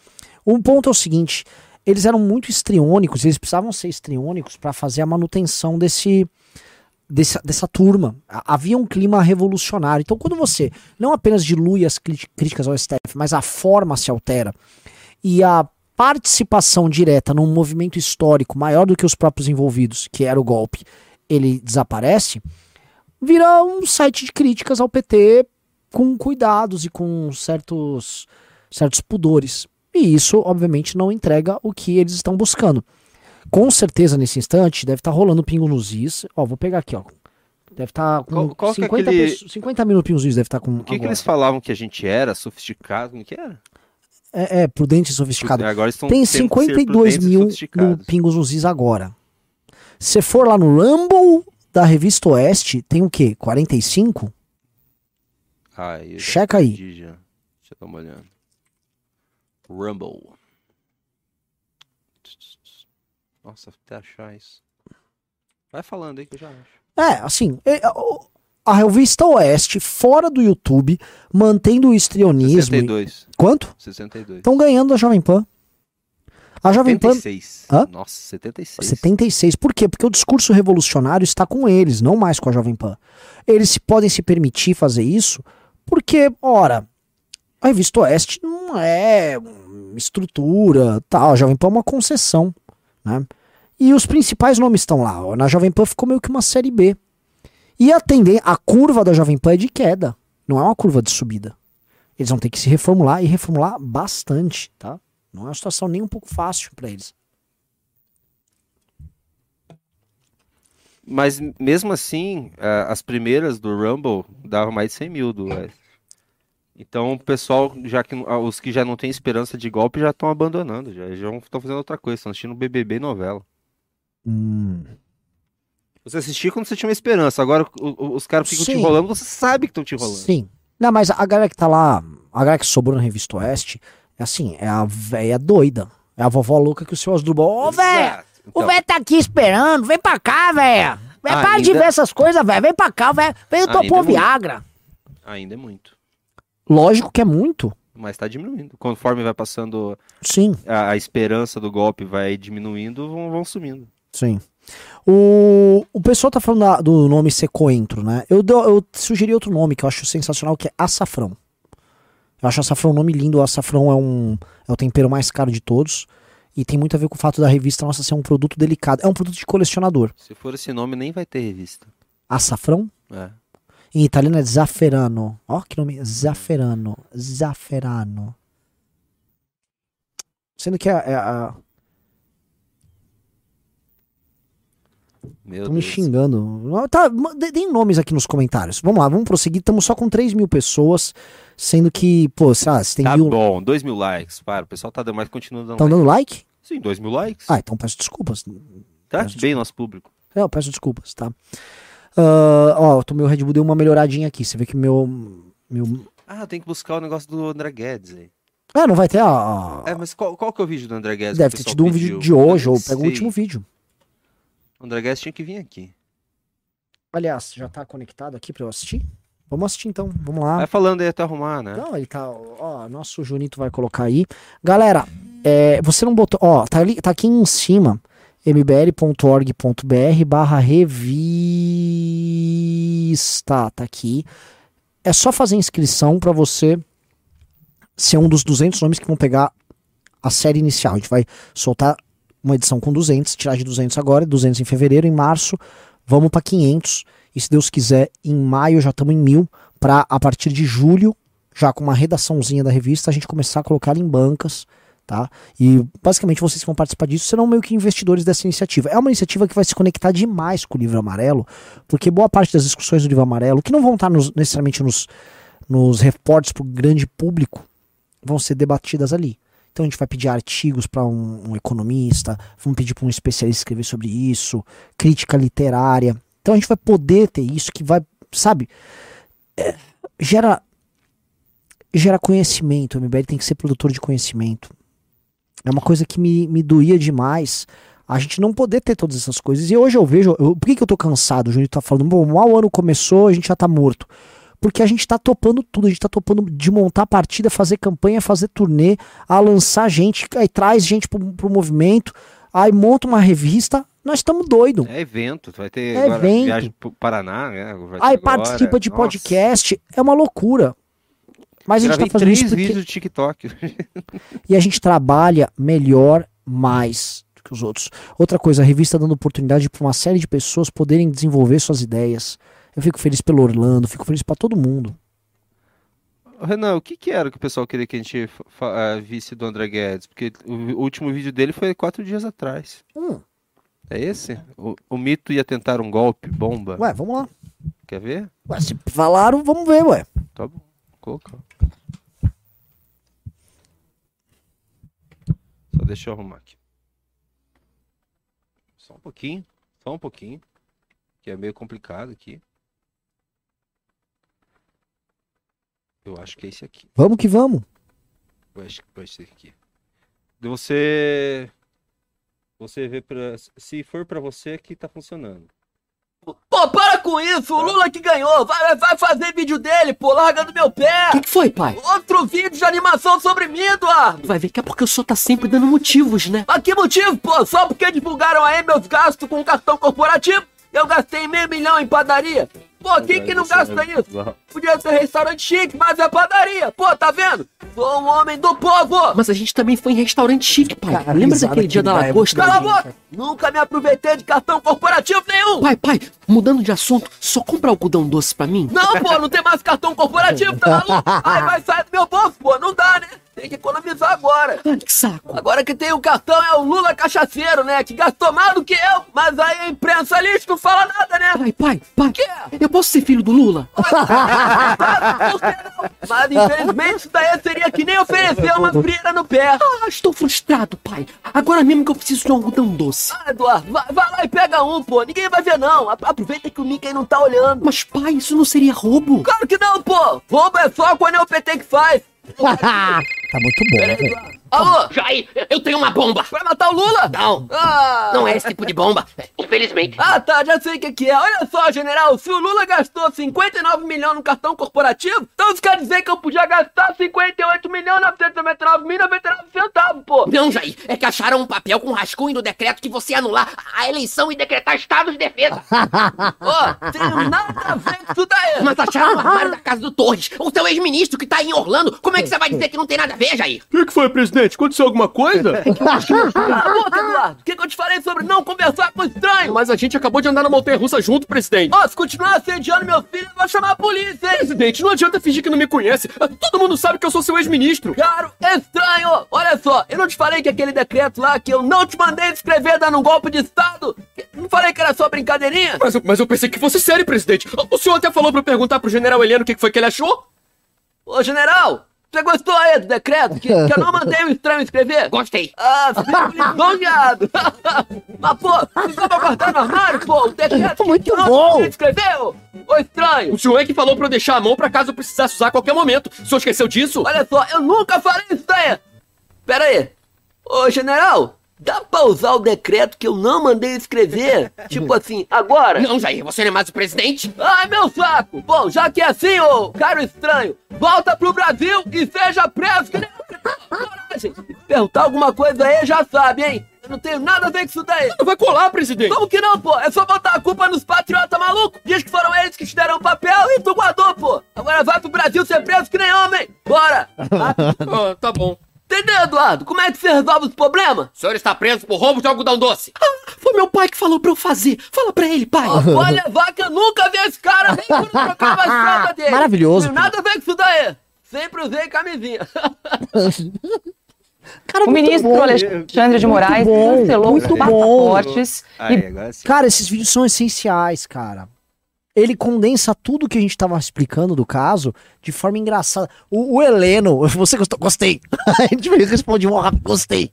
Um ponto é o seguinte: eles eram muito estriônicos, eles precisavam ser estriônicos para fazer a manutenção desse, dessa, dessa turma. Havia um clima revolucionário. Então, quando você não apenas dilui as críticas ao STF, mas a forma se altera e a participação direta num movimento histórico maior do que os próprios envolvidos, que era o golpe, ele desaparece, vira um site de críticas ao PT com cuidados e com certos, certos pudores. E isso, obviamente, não entrega o que eles estão buscando. Com certeza, nesse instante, deve estar rolando pingo nos is. Ó, vou pegar aqui, ó. Deve estar com Qual- qual que é 50, aquele- pessoas- 50 mil pingos nos is, deve estar com. O que, que eles falavam que a gente era? Sofisticado? Como que era? É, é, prudente e sofisticado. Agora estão Tem tendo que ser 52 prudentes e mil no. Pingos nos Is agora. Se for lá no Rumble da revista Oeste, tem o quê? 45? Ah, Checa aí. já. Deixa eu dar uma olhada. Rumble. Nossa, até achar isso. Vai falando aí que eu já acho. É, assim, é, o- a revista Oeste, fora do YouTube, mantendo o histrionismo. e- 62. Quanto? 62. Estão ganhando da Jovem Pan. A Jovem Pan 76. Hã? Nossa, 76. 76. Por quê? Porque o discurso revolucionário está com eles, não mais com a Jovem Pan. Eles se podem se permitir fazer isso porque, ora, a revista Oeste não é estrutura, tal. A Jovem Pan é uma concessão, né? E os principais nomes estão lá. Na Jovem Pan ficou meio que uma série B. E a tendência, a curva da Jovem Pan é de queda, não é uma curva de subida. Eles vão ter que se reformular e reformular bastante, tá? Não é uma situação nem um pouco fácil para eles. Mas mesmo assim, as primeiras do Rumble davam mais de 100 mil do West. Então o pessoal, já que ah, os que já não têm esperança de golpe já estão abandonando, já estão fazendo outra coisa, estão assistindo BBB novela. Hum. Você assistia quando você tinha uma esperança, agora os caras ficam te Sim. enrolando, você sabe que estão te enrolando. Sim. Não, mas a galera que tá lá, a galera que sobrou na revista Oeste, é assim, é a véia doida. É a vovó louca que o seu Asdrubal. Ô, véia! Exato. O Então, velho tá aqui esperando, vem pra cá, véia! Vem, Ah, para de ver essas coisas, velho. Vem pra cá, velho. Vem Ainda topou é muito. Viagra. ainda é muito, Lógico que é muito. mas tá diminuindo. Conforme vai passando Sim, a, a esperança do golpe vai diminuindo, vão, vão sumindo. sim. O, o pessoal tá falando da- do nome Secoentro, né? Eu, eu sugeri outro nome que eu acho sensacional, que é Açafrão. Eu acho açafrão um nome lindo. O açafrão é, um, é o tempero mais caro de todos. E tem muito a ver com o fato da revista nossa ser um produto delicado. É um produto de colecionador. Se for esse nome, nem vai ter revista. Açafrão? É. Em italiano é zafferano. Ó, que nome. Zafferano. Zafferano. Sendo que é, é a. Meu Estão me xingando. Tá, deem nomes aqui nos comentários. Vamos lá, vamos prosseguir. Estamos só com 3 mil pessoas. Sendo que, pô, sei lá, se tem Tá mil. bom, 2 mil likes. Para, o pessoal tá dando, mas continua dando Estão like. dando like? Sim, 2 mil likes. Ah, então peço desculpas. Trate bem nosso público. É, eu peço desculpas, tá? Ah, ó, o meu Red Bull deu uma melhoradinha aqui. Você vê que meu. meu... Ah, tem que buscar o negócio do André Guedes aí. É, não vai ter a. É, mas qual, qual que é o vídeo do André Guedes? Deve ter tido um vídeo de hoje, ou pega o último vídeo. O André Guedes tinha que vir aqui. Aliás, já tá conectado aqui pra eu assistir? Vamos assistir então, vamos lá. Vai falando aí até arrumar, né? Não, ele tá. Ó, nosso Junito vai colocar aí. Galera, é, você não botou. Ó, tá, ali, tá aqui em cima. mbl.org.br barra revista. Tá aqui. É só fazer inscrição pra você ser um dos 200 nomes que vão pegar a série inicial. A gente vai soltar uma edição com 200, tirar de 200 agora, 200 em fevereiro, em março, vamos pra 500. E se Deus quiser, em maio já estamos em mil, para a partir de julho, já com uma redaçãozinha da revista, a gente começar a colocar em bancas, tá? E basicamente vocês que vão participar disso serão meio que investidores dessa iniciativa. É uma iniciativa que vai se conectar demais com o livro amarelo, porque boa parte das discussões do livro amarelo, que não vão estar nos- necessariamente nos, nos reportes para o grande público, vão ser debatidas ali. Então a gente vai pedir artigos para um, um economista, vamos pedir para um especialista escrever sobre isso, crítica literária. Então a gente vai poder ter isso que vai, sabe, é, gera gera conhecimento. O MBL tem que ser produtor de conhecimento. É uma coisa que me, me doía demais. A gente não poder ter todas essas coisas. E hoje eu vejo. Eu, por que, que eu tô cansado? O Júnior tá falando, bom, mal o ano começou, a gente já tá morto. Porque a gente tá topando tudo, a gente tá topando de montar partida, fazer campanha, fazer turnê, a lançar gente, aí traz gente pro, pro movimento, aí monta uma revista, nós estamos doidos. É evento, vai ter É agora evento. viagem pro Paraná, né? Aí agora. participa de Nossa, podcast, é uma loucura. Mas a gente Gravei tá fazendo três isso porque... vídeos do TikTok. [laughs] E a gente trabalha melhor, mais do que os outros. Outra coisa, a revista dando oportunidade para uma série de pessoas poderem desenvolver suas ideias. Eu fico feliz pelo Orlando, fico feliz para todo mundo. Renan, o que, que era que o pessoal queria que a gente uh, visse do André Guedes? Porque o, o, último vídeo dele foi quatro dias atrás. Hum. É esse? O, o, mito ia tentar um golpe, bomba? Ué, vamos lá. Quer ver? Ué, se falaram, vamos ver, ué. Tá bom. Coloca. Só deixa eu arrumar aqui. Só um pouquinho. Só um pouquinho. Que é meio complicado aqui. Eu acho que é esse aqui. Vamos que vamos. Eu acho que vai ser aqui. Você. Você vê pra. Se for pra você, aqui tá funcionando. Pô, para com isso! O Lula que ganhou! Vai, vai fazer vídeo dele, pô, largando meu pé! O que, que, foi, pai? Outro vídeo de animação sobre mim, Eduardo! Vai ver que é porque o senhor tá sempre dando motivos, né? Mas que motivo, pô? Só porque divulgaram aí meus gastos com cartão corporativo? Eu gastei meio milhão em padaria. Pô, quem que não gasta isso? Podia ser restaurante chique, mas é padaria. Pô, tá vendo? Sou um homem do povo. Mas a gente também foi em restaurante chique, pai. Cara, Lembra daquele dia da lagosta? Cala a boca! Nunca me aproveitei de cartão corporativo nenhum. Pai, pai, mudando de assunto, só compra algodão doce pra mim? Não, pô, não tem mais cartão corporativo, tá maluco? [laughs] Aí vai sair do meu bolso, pô, não dá, né? Tem que economizar agora. Ah, que saco. Agora que tem o cartão é o Lula cachaceiro, né? Que gastou mais do que eu. Mas aí a imprensa lixo não fala nada, né? Pai, pai, pai. Que? Eu posso ser filho do Lula? [laughs] mas infelizmente isso daí seria que nem oferecer uma frieira no pé. Ah, estou frustrado, pai. Agora mesmo que eu preciso de um algodão doce. Ah, Eduardo, vai, vai, lá e pega um, pô. Ninguém vai ver, não. Aproveita que o Mickey não tá olhando. Mas, pai, isso não seria roubo? Claro que não, pô. Roubo é só quando é o PT que faz. [laughs] tá muito bom, velho. Alô? Jair, eu tenho uma bomba. Vai matar o Lula? Não. Ah. Não é esse tipo de bomba. Infelizmente. Ah, tá. Já sei o que, que é. Olha só, general. Se o Lula gastou 59 milhões no cartão corporativo, então isso quer dizer que eu podia gastar 58 milhões 999 mil 99 centavos, pô. Não, Jair. É que acharam um papel com rascunho do decreto que você ia anular a eleição e decretar estado de defesa. [laughs] Ó, oh, tem nada a ver com isso daí. Mas acharam no armário da casa do Torres. O seu ex-ministro que tá aí em Orlando. Como é que você vai dizer que não tem nada a ver, Jair? O que, que foi, presidente? Presidente, aconteceu alguma coisa? Cala a boca, Eduardo! O que, que, eu te falei sobre não conversar com estranho? Mas a gente acabou de andar na montanha russa junto, presidente. Ó, oh, se continuar assediando meu filho, eu vou chamar a polícia, hein? Presidente, não adianta fingir que não me conhece. Todo mundo sabe que eu sou seu ex-ministro. Caro, estranho! Olha só, eu não te falei que aquele decreto lá que eu não te mandei escrever dando um golpe de Estado? Não falei que era só brincadeirinha? Mas, mas eu pensei que fosse sério, presidente. O senhor até falou pra eu perguntar pro general Heleno o que foi que ele achou? Ô, general, você gostou aí do decreto? Que, que eu não mandei o estranho escrever? Gostei. Ah, fico lisonjeado. [laughs] Mas, pô, ficou pra guardar no armário, pô, o decreto Muito que bom. Você escreveu? Ô, estranho. O senhor é que falou pra eu deixar a mão pra caso eu precisasse usar a qualquer momento. O senhor esqueceu disso? Olha só, eu nunca falei daí. Pera aí. Ô, general, Dá pra usar o decreto que eu não mandei escrever? [laughs] tipo assim, agora? Não, Jair, você não é mais o presidente? Ai, meu saco! Bom, já que é assim, ô caro estranho, volta pro Brasil e seja preso que nem... Coragem! Perguntar alguma coisa aí, já sabe, hein? Eu não tenho nada a ver com isso daí. Não vai colar, presidente. Como que não, pô? É só botar a culpa nos patriotas malucos. Diz que foram eles que te deram o papel e tu guardou, pô. Agora vai pro Brasil ser preso que nem homem. Bora. [laughs] ah, tá bom. Entendeu, Eduardo? Como é que você resolve os problemas? O senhor está preso por roubo de algodão doce. Ah, foi meu pai que falou pra eu fazer. Fala pra ele, pai. Oh, pode [laughs] levar que eu nunca vi esse cara nem quando trocava a estrada dele. Maravilhoso. Não nada a ver com isso daí. Sempre usei camisinha. [laughs] Cara, o ministro bom. Alexandre de Moraes bom, cancelou os passaportes. Aí, e... Cara, esses vídeos são essenciais, cara ele condensa tudo que a gente tava explicando do caso de forma engraçada. O, o Heleno, [laughs] você gostou? Gostei. [laughs] a gente responde um rápido, gostei.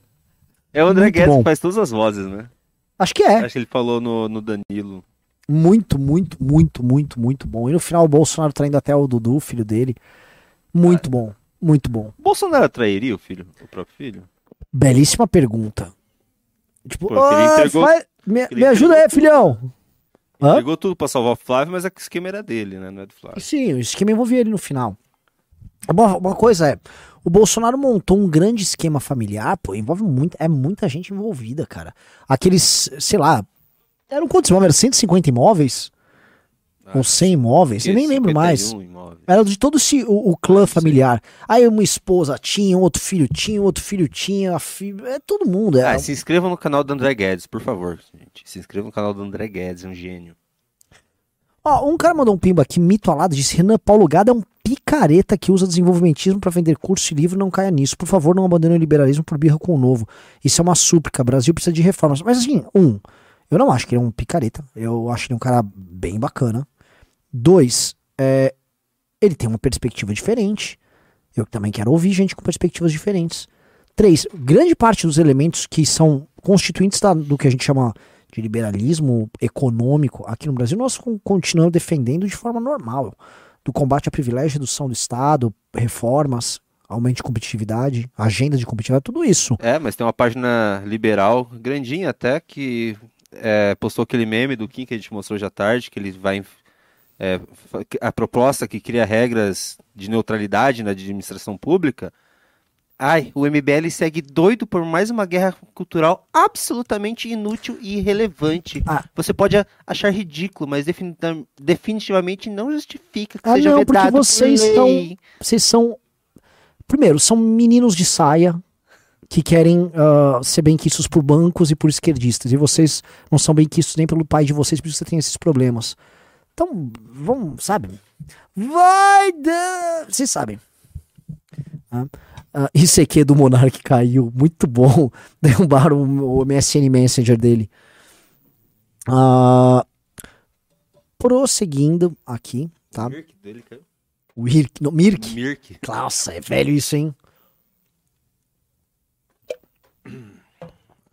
É o André Muito Guedes que faz todas as vozes, né? Acho que é. Acho que ele falou no, no Danilo. Muito, muito, muito, muito, muito bom. E no final o Bolsonaro traindo até o Dudu, filho dele. Muito ah. bom, muito bom. O Bolsonaro trairia o filho, o próprio filho? Belíssima pergunta. Tipo, Pô, oh, entregou, faz... me, me ajuda aí, filhão. Hã? Pegou tudo pra salvar o Flávio, mas o esquema era dele, né? Não é do Flávio. Sim, o esquema envolvia ele no final. Uma, uma coisa é, o Bolsonaro montou um grande esquema familiar, pô, envolve muito, é muita gente envolvida, cara. Aqueles, sei lá, eram quantos imóveis? 150 imóveis? Ah, Ou 100 imóveis? Eu nem lembro mais. Imóveis. Era de todo esse, o, o clã familiar. Aí uma esposa tinha, um outro filho tinha, um outro filho tinha, a filha, é todo mundo. É. Ah, se inscrevam no canal do André Guedes, por favor, gente. Se inscrevam no canal do André Guedes, é um gênio. Ó, um cara mandou um pimba aqui, mito alado, disse Renan Paulo Gado é um picareta que usa desenvolvimentismo para vender curso e livro não caia nisso. Por favor, não abandone o liberalismo por birra com o novo. Isso é uma súplica. O Brasil precisa de reformas. Mas assim, um, eu não acho que ele é um picareta. Eu acho ele um cara bem bacana. Dois, é, ele tem uma perspectiva diferente. Eu também quero ouvir gente com perspectivas diferentes. Três, grande parte dos elementos que são constituintes da- do que a gente chama de liberalismo econômico aqui no Brasil, nós con- continuamos defendendo de forma normal. Do combate à privilégio, redução do Estado, reformas, aumento de competitividade, agenda de competitividade, tudo isso. É, mas tem uma página liberal, grandinha até, que é, postou aquele meme do Kim que a gente mostrou à tarde, que ele vai. É, a proposta que cria regras de neutralidade na administração pública. Ai, o MBL segue doido por mais uma guerra cultural absolutamente inútil e irrelevante. Ah. Você pode achar ridículo, mas defini- definitivamente não justifica que Ah, seja não, porque vedado por vocês lei. Vocês são. Primeiro, são meninos de saia que querem ah, ser bem-quistos por bancos e por esquerdistas. E vocês não são bem-quistos nem pelo pai de vocês, por isso você tem esses problemas. Então, vamos, sabe? Vai dar. Vocês sabem. Ah, ah, ICQ do Monark caiu. Muito bom. [laughs] Derrubaram o, o MSN Messenger dele. Ah, prosseguindo aqui, tá? Mirk dele, cara. O Irk, não, Mirk. Mirk. Nossa, é velho isso, hein?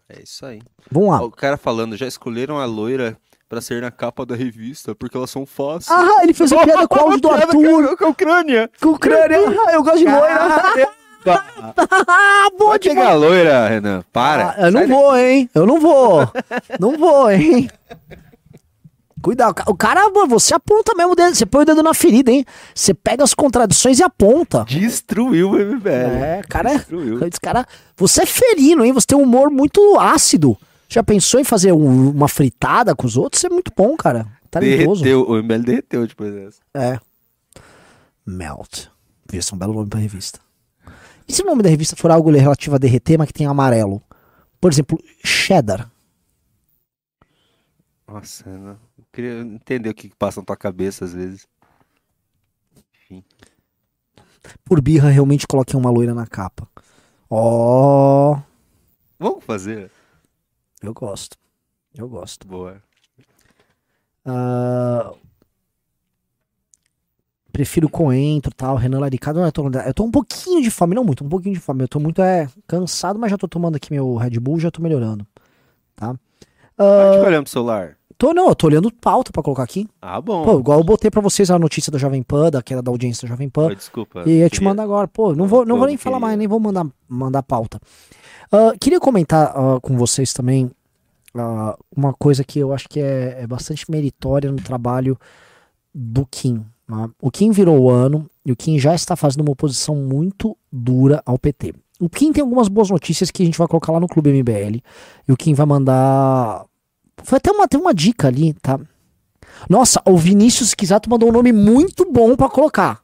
É isso aí. Vamos lá. O cara falando, já escolheram a loira pra ser na capa da revista, porque elas são fáceis. Ah, ele fez a [laughs] piada com o áudio do Arthur. Com a Ucrânia. Com o crânio. Ah, eu gosto de loira. Ah, boa Pode pegar a loira, Renan. Para. Ah, eu não Sai vou, hein? Eu não vou. Não vou, hein? Cuidado. O cara, você aponta mesmo o dedo. Você põe o dedo na ferida, hein? Você pega as contradições e aponta. Destruiu o MBL. É, cara. Destruiu. Esse cara. Você é felino, hein? Você tem um humor muito ácido. Já pensou em fazer um- uma fritada com os outros? Isso é muito bom, cara. Talentoso. Derreteu. O MBL derreteu depois dessa. É. Melt. Podia ser um belo nome pra revista. E se o nome da revista for algo relativo a derreter, mas que tem amarelo? Por exemplo, cheddar. Nossa. Eu queria entender o que que passa na tua cabeça às vezes. Por birra, realmente coloquei uma loira na capa. Ó, Vamos fazer? Eu gosto. Eu gosto. Boa. Ah, prefiro coentro tal, Renan Laricado. Eu tô, eu tô um pouquinho de fome, não muito, um pouquinho de fome. Eu tô muito é, cansado, mas já tô tomando aqui meu Red Bull, já tô melhorando. Tá? Ficar olhando pro celular. Tô, não, eu tô olhando pauta pra colocar aqui. Ah, bom. Pô, igual eu botei pra vocês a notícia da Jovem Pan, da queda da audiência da Jovem Pan. Pô, desculpa. E eu te mando agora. Pô, não vou, não vou nem falar mais, nem vou mandar, mandar pauta. Ah, queria comentar ah, com vocês também ah, uma coisa que eu acho que é, é bastante meritória no trabalho do Kim. né? O Kim virou o ano e o Kim já está fazendo uma oposição muito dura ao PT. O Kim tem algumas boas notícias que a gente vai colocar lá no Clube MBL. E o Kim vai mandar. Foi até uma, tem uma dica ali, tá? Nossa, o Vinícius Quisato mandou um nome muito bom pra colocar.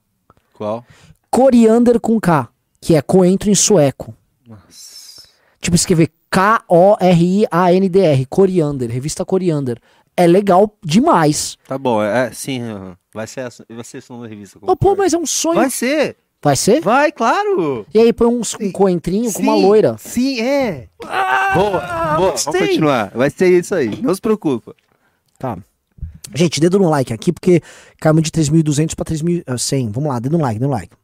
Qual? Coriander com K, que é coentro em sueco. Nossa. Tipo, escrever K-O-R-I-A-N-D-R, Coriander, revista Coriander. É legal demais. Tá bom, é, sim, vai ser vai ser esse nome da revista. Oh, pô, mas é um sonho. Vai ser, Vai ser? vai, claro. E aí põe uns, um coentrinho com uma Sim, loira. Sim, é. boa, boa, vamos gostei. continuar. Vai ser isso aí, não se preocupa. Tá. Gente, dedo no like aqui, porque caímos de 3.200 pra 3.100. Vamos lá, dedo no like, dedo no like.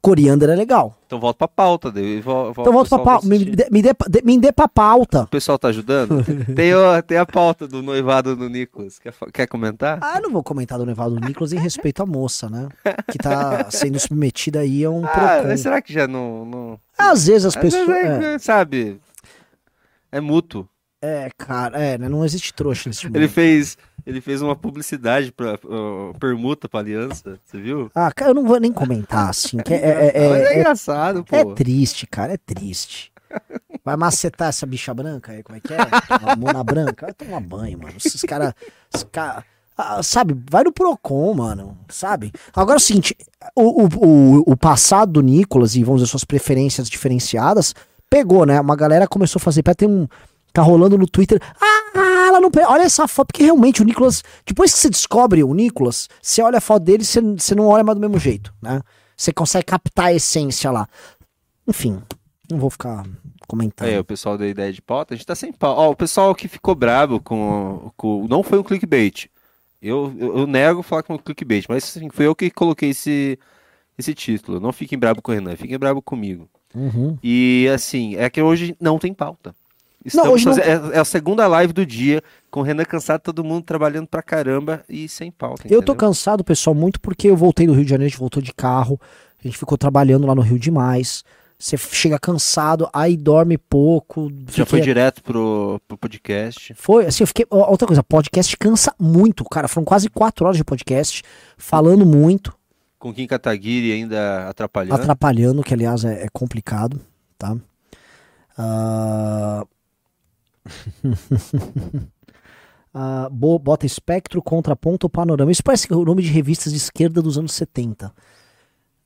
Coriander é legal. Então volta pra pauta. daí vo- Então volta pra o pessoal pauta. Me, dê- me, dê, me dê pra pauta. O pessoal tá ajudando? [laughs] tem, tem a pauta do noivado do Nicolas. Quer, quer comentar? Ah, não vou comentar do Nevado Nicolas em respeito à moça, né? Que tá sendo submetida aí a um Ah, procon. será que já não. não... Às vezes as Às vezes pessoas. é, É, Sabe? É mútuo. é, cara, é, né? Não existe trouxa nesse mundo. Ele fez, ele fez uma publicidade pra uh, permuta pra aliança, você viu? Ah, cara, eu não vou nem comentar, assim. é, é, é- é é- engraçado, pô. é triste, cara, é triste. Vai macetar essa bicha branca aí, como é que é? Uma mona branca? Vai tomar banho, mano. Esses caras. Cara, ah, sabe, vai no Procon, mano. Sabe? Agora é o seguinte: o, o, o, passado do Nicolas e vamos dizer suas preferências diferenciadas pegou, né? Uma galera começou a fazer. Ter um. Tá rolando no Twitter. Ah, ela não. Olha essa foto, porque realmente o Nicolas. Depois que você descobre o Nicolas, você olha a foto dele, você, você não olha mais do mesmo jeito, né? Você consegue captar a essência lá. Enfim, não vou ficar comentando. É, o pessoal da ideia de pauta, a gente tá sem pauta. Ó, o pessoal que ficou bravo com, com. Não foi um clickbait. Eu, eu, eu nego falar que foi um clickbait, mas assim, foi eu que coloquei esse, esse título. Não fiquem bravo com o Renan, fiquem bravo comigo. Uhum. E assim, é que hoje não tem pauta. Estamos hoje não- faze- é, é a segunda live do dia, com o Renan cansado, todo mundo trabalhando pra caramba e sem pauta. Eu tô entendeu? cansado, pessoal, muito porque eu voltei do Rio de Janeiro, a gente voltou de carro, a gente ficou trabalhando lá no Rio demais. Você chega cansado, aí dorme pouco. Já fiquei- foi direto pro, pro podcast. Foi, assim, eu fiquei. Outra coisa, podcast cansa muito, cara. Foram quase quatro horas de podcast, falando muito, Com Kim Kataguiri ainda atrapalhando. atrapalhando, que aliás é, é complicado, tá? Ah, [laughs] ah, bo- bota espectro, contraponto panorama. Isso parece é o nome de revistas de esquerda dos anos 70.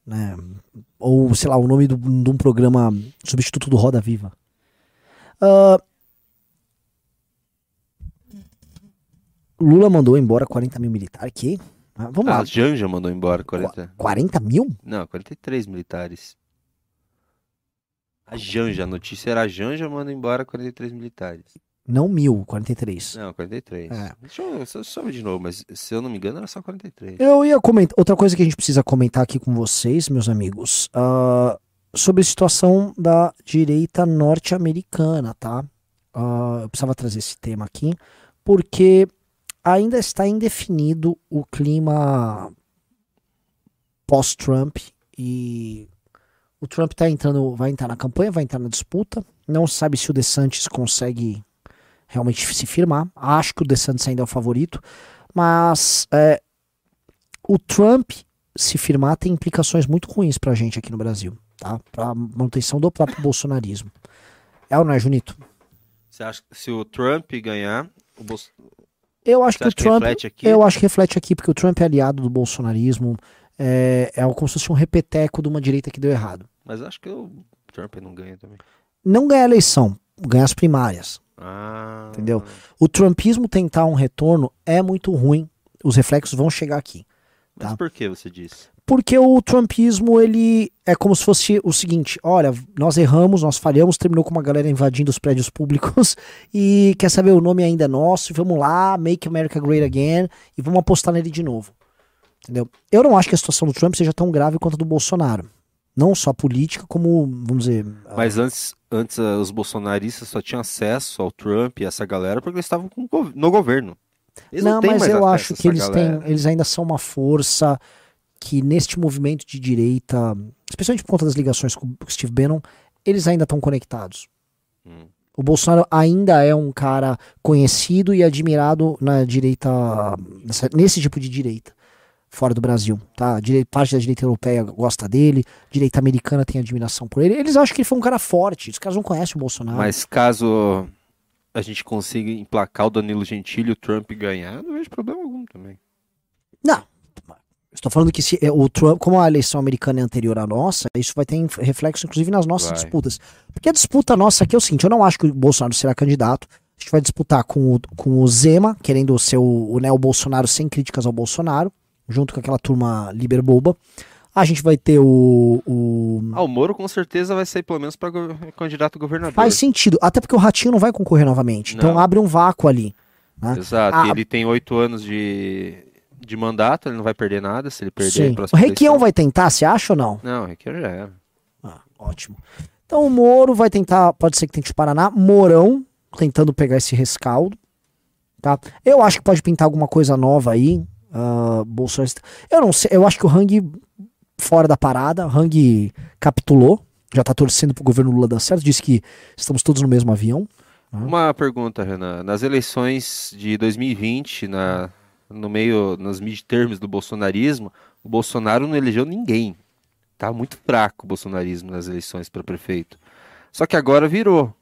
Né? Ou, sei lá, o nome do- de um programa substituto do Roda Viva. Ah, Lula mandou embora 40 mil militares. Que? Ah, vamos A lá. Janja mandou embora 40. 40 mil? Não, 43 militares. A Janja, a notícia era a Janja manda embora 43 militares. Não mil, 43. Não, 43. É. Deixa eu, eu ver de novo, mas se eu não me engano era só 43. Eu ia comentar. Outra coisa que a gente precisa comentar aqui com vocês, meus amigos, ah, sobre a situação da direita norte-americana, tá? Ah, eu precisava trazer esse tema aqui, porque ainda está indefinido o clima pós-Trump e o Trump tá entrando, vai entrar na campanha, vai entrar na disputa. Não sabe se o DeSantis consegue realmente se firmar. Acho que o DeSantis ainda é o favorito, mas é, o Trump se firmar tem implicações muito ruins pra gente aqui no Brasil, tá? Pra manutenção do próprio [laughs] bolsonarismo. É ou não é, Junito? Você acha que se o Trump ganhar, o Bolso... Eu acho Você que o que Trump. reflete aqui? Eu acho que reflete aqui, porque o Trump é aliado do bolsonarismo. É, é como se fosse um repeteco de uma direita que deu errado. Mas acho que o Trump não ganha também. Não ganha a eleição, ganha as primárias. Ah. Entendeu? O trumpismo tentar um retorno é muito ruim. Os reflexos vão chegar aqui. Mas Tá. por que você disse? Porque o trumpismo, ele é como se fosse o seguinte: olha, nós erramos, nós falhamos, terminou com uma galera invadindo os prédios públicos [laughs] e quer saber, o nome ainda é nosso, vamos lá, make America great again e vamos apostar nele de novo. Entendeu? Eu não acho que a situação do Trump seja tão grave quanto a do Bolsonaro. Não só política, como, vamos dizer. Mas antes, antes ah, os bolsonaristas só tinham acesso ao Trump e essa galera porque eles estavam no governo. Eles não, têm mas eu acho que eles galera. têm, eles ainda são uma força que neste movimento de direita, especialmente por conta das ligações com o Steve Bannon, eles ainda estão conectados. Hum. O Bolsonaro ainda é um cara conhecido e admirado na direita, nesse tipo de direita, fora do Brasil, tá? Parte da direita europeia gosta dele, direita americana tem admiração por ele. Eles acham que ele foi um cara forte, os caras não conhecem o Bolsonaro. Mas caso a gente consiga emplacar o Danilo Gentili e o Trump ganhar, não vejo problema algum também. Não. Estou falando que se é, o Trump, como a eleição americana é anterior à nossa, isso vai ter reflexo inclusive nas nossas Vai. disputas. Porque a disputa nossa aqui é o seguinte, eu não acho que o Bolsonaro será candidato. A gente vai disputar com o, com o Zema, querendo ser o, o neo-Bolsonaro sem críticas ao Bolsonaro, junto com aquela turma liberboba. A gente vai ter o. o- Ah, o Moro com certeza vai sair pelo menos para candidato a governador. Faz sentido, até porque o Ratinho não vai concorrer novamente. Então Não. abre um vácuo ali. né? Exato. Ah, e ele tem oito anos de, de mandato, ele não vai perder nada se ele perder a O Requião vai tentar, você acha ou não? Não, Requião já era. Ah, ótimo. Então o Moro vai tentar, pode ser que tente o Paraná, Mourão tentando pegar esse rescaldo, tá? Eu acho que pode pintar alguma coisa nova aí, ah, Bolsonaro. Eu não sei, eu acho que o Hang fora da parada, Hang capitulou, já tá torcendo pro governo Lula dar certo, disse que estamos todos no mesmo avião. Uma pergunta, Renan. Nas eleições de 2020, na, no meio, nos midterms do bolsonarismo, o Bolsonaro não elegeu ninguém. Tá muito fraco o bolsonarismo nas eleições para prefeito. Só que agora virou.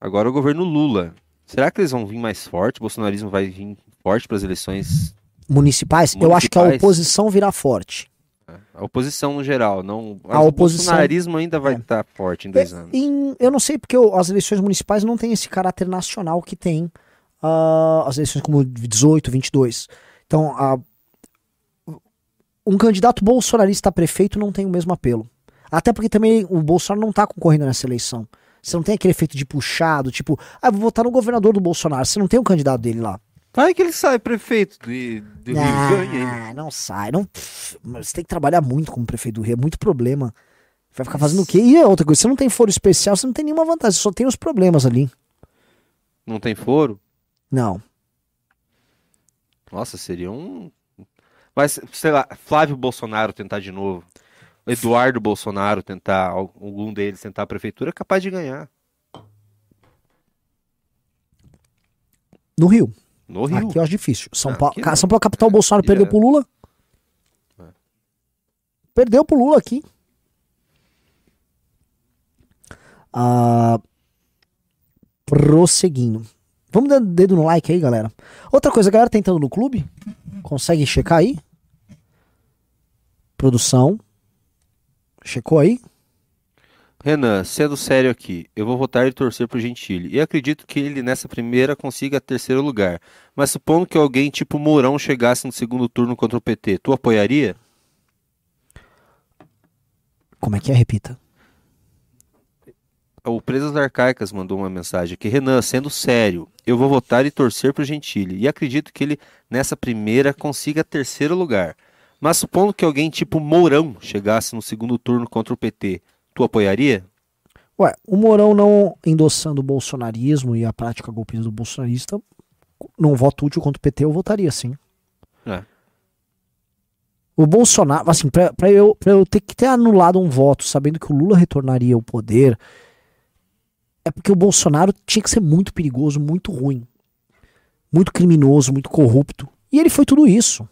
Agora é o governo Lula. Será que eles vão vir mais forte? O bolsonarismo vai vir forte para as eleições? Municipais, eu acho que a Municipais. oposição virá forte. A A oposição no geral, não. A oposição- O bolsonarismo ainda vai É. estar forte em dois anos. Em- eu não sei porque o- as eleições municipais não têm esse caráter nacional que tem ah, as eleições como 18, 22. Então, a- um candidato bolsonarista a prefeito não tem o mesmo apelo. Até porque também o Bolsonaro não tá concorrendo nessa eleição. Você não tem aquele efeito de puxado, tipo, ah, vou votar no governador do Bolsonaro. Você não tem um candidato dele lá. Vai que ele sai prefeito do, do Rio e ganha. hein? Ah, não sai. Não, pff, você tem que trabalhar muito como prefeito do Rio, é muito problema. Vai ficar fazendo o quê? E outra coisa, você não tem foro especial, você não tem nenhuma vantagem, você só tem os problemas ali. Não tem foro? Não. Nossa, seria um. Mas, sei lá, Flávio Bolsonaro tentar de novo. Eduardo Bolsonaro tentar, algum deles tentar a prefeitura, é capaz de ganhar. No Rio. No Rio. Aqui eu acho difícil. São Ah, Paulo, não. São Paulo capital, o Bolsonaro perdeu é- pro Lula. É. Perdeu pro Lula aqui. Ah, prosseguindo. Vamos dar dedo no like aí, galera. Outra coisa, a galera tá entrando no clube? Consegue checar aí? Produção. Checou aí? Renan, sendo sério aqui, eu vou votar e torcer pro Gentili. E acredito que ele nessa primeira consiga terceiro lugar. Mas supondo que alguém tipo Mourão chegasse no segundo turno contra o PT, tu apoiaria? Como é que é? Repita. O Presas Arcaicas mandou uma mensagem aqui. Renan, sendo sério, eu vou votar e torcer pro Gentili. E acredito que ele nessa primeira consiga terceiro lugar. Mas supondo que alguém tipo Mourão chegasse no segundo turno contra o PT, tu apoiaria? Ué, o Mourão não endossando o bolsonarismo e a prática golpista do bolsonarista, num voto útil contra o PT, eu votaria sim. É. O Bolsonaro, assim, pra, pra eu, pra eu ter que ter anulado um voto sabendo que o Lula retornaria ao poder, é porque o Bolsonaro tinha que ser muito perigoso, muito ruim. Muito criminoso, muito corrupto. E ele foi tudo isso.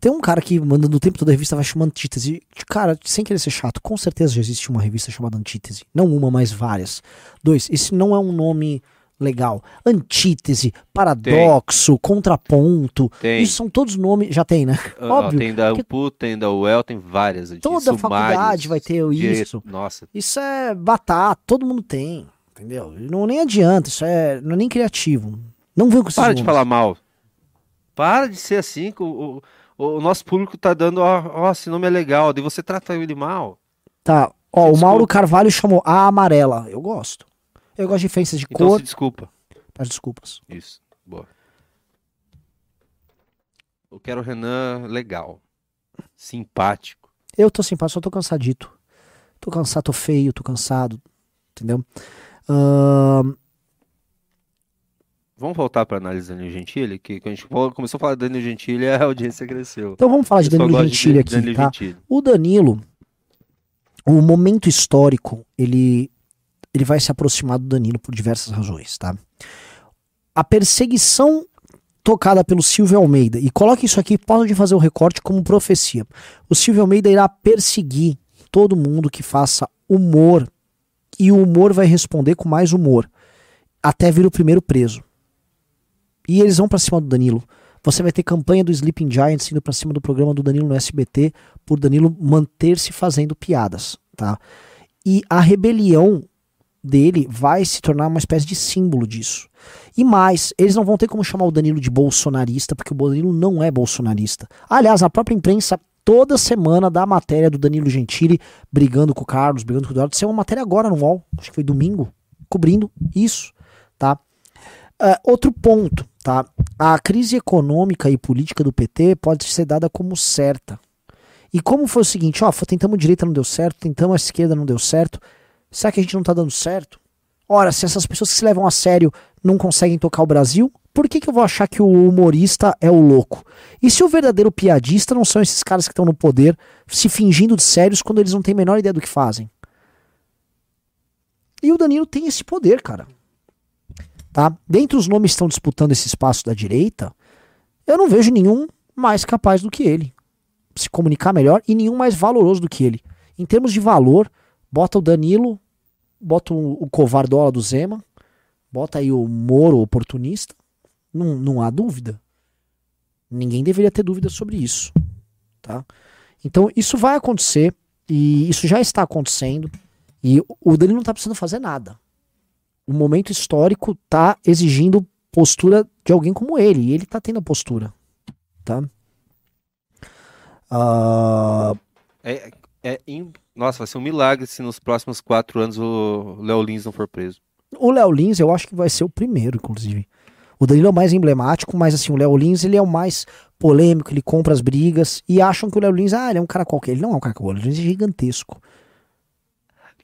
Tem um cara que manda no tempo toda a revista vai chamando Antítese. Cara, sem querer ser chato, com certeza já existe uma revista chamada Antítese. Não uma, mas várias. Dois, esse não é um nome legal. Antítese, paradoxo, contraponto. Tem. Isso são todos nomes. Já tem, né? Ah, Óbvio. Tem da UPU, tem da UEL, tem várias. de Toda sumários, faculdade vai ter isso. Nossa, Isso é batata, todo mundo tem. Entendeu? Não nem adianta, isso é, não é nem criativo. Não vem com esses para de nomes. falar mal. Para de ser assim. O, o, o nosso público tá dando, ó, ó, esse nome é legal. Daí você trata ele mal. Tá. Ó, o Desculpa. Mauro Carvalho chamou a amarela. Eu gosto. Eu gosto de diferenças de Então cor. desculpa. Peço desculpas. Isso, boa. Eu quero o Renan legal. Simpático. Eu tô simpático, só tô cansadito. Tô cansado, tô feio, tô cansado. Entendeu? Ahn, Vamos voltar para análise do Danilo Gentili, que quando a gente começou a falar do Danilo Gentili, [laughs] a audiência cresceu. então vamos falar de Danilo gosta de Gentili aqui, Danilo tá? Gentili. O Danilo, o momento histórico, ele, ele vai se aproximar do Danilo por diversas razões, tá? A perseguição tocada pelo Silvio Almeida, e coloque isso aqui, pode fazer o recorte como profecia. O Silvio Almeida irá perseguir todo mundo que faça humor, e o humor vai responder com mais humor, até vir o primeiro preso. E eles vão pra cima do Danilo. Você vai ter campanha do Sleeping Giants indo pra cima do programa do Danilo no SBT por Danilo manter-se fazendo piadas, tá? E a rebelião dele vai se tornar uma espécie de símbolo disso. E mais, eles não vão ter como chamar o Danilo de bolsonarista, porque o Danilo não é bolsonarista. Aliás, a própria imprensa toda semana dá a matéria do Danilo Gentili brigando com o Carlos, brigando com o Eduardo. Isso é uma matéria agora no UOL, acho que foi domingo, cobrindo isso, tá? Ah, outro ponto, tá? A crise econômica e política do PT pode ser dada como certa. E como foi o seguinte, ó, tentamos direita não deu certo, tentamos a esquerda não deu certo, será que a gente não tá dando certo? Ora, se essas pessoas que se levam a sério não conseguem tocar o Brasil, por que, que eu vou achar que o humorista é o louco? E se o verdadeiro piadista não são esses caras que estão no poder se fingindo de sérios quando eles não têm a menor ideia do que fazem? E o Danilo tem esse poder, cara. Tá? Dentre os nomes que estão disputando esse espaço da direita, eu não vejo nenhum mais capaz do que ele. Se comunicar melhor e nenhum mais valoroso do que ele. Em termos de valor, bota o Danilo, bota o, covardola do Zema, bota aí o Moro oportunista. Não, não há dúvida. Ninguém deveria ter dúvida sobre isso, tá? Então isso vai acontecer e isso já está acontecendo e o Danilo não está precisando fazer nada. O momento histórico está exigindo postura de alguém como ele e ele está tendo a postura, tá? Ah, É, é Nossa, vai ser um milagre se nos próximos quatro anos o Léo Lins não for preso. o Léo Lins eu acho que vai ser o primeiro, inclusive. O Danilo é o mais emblemático, mas assim, o Léo Lins ele é o mais polêmico, ele compra as brigas e acham que o Léo Lins, ah, ele é um cara qualquer. Ele não é um cara qualquer, o Léo Lins é gigantesco.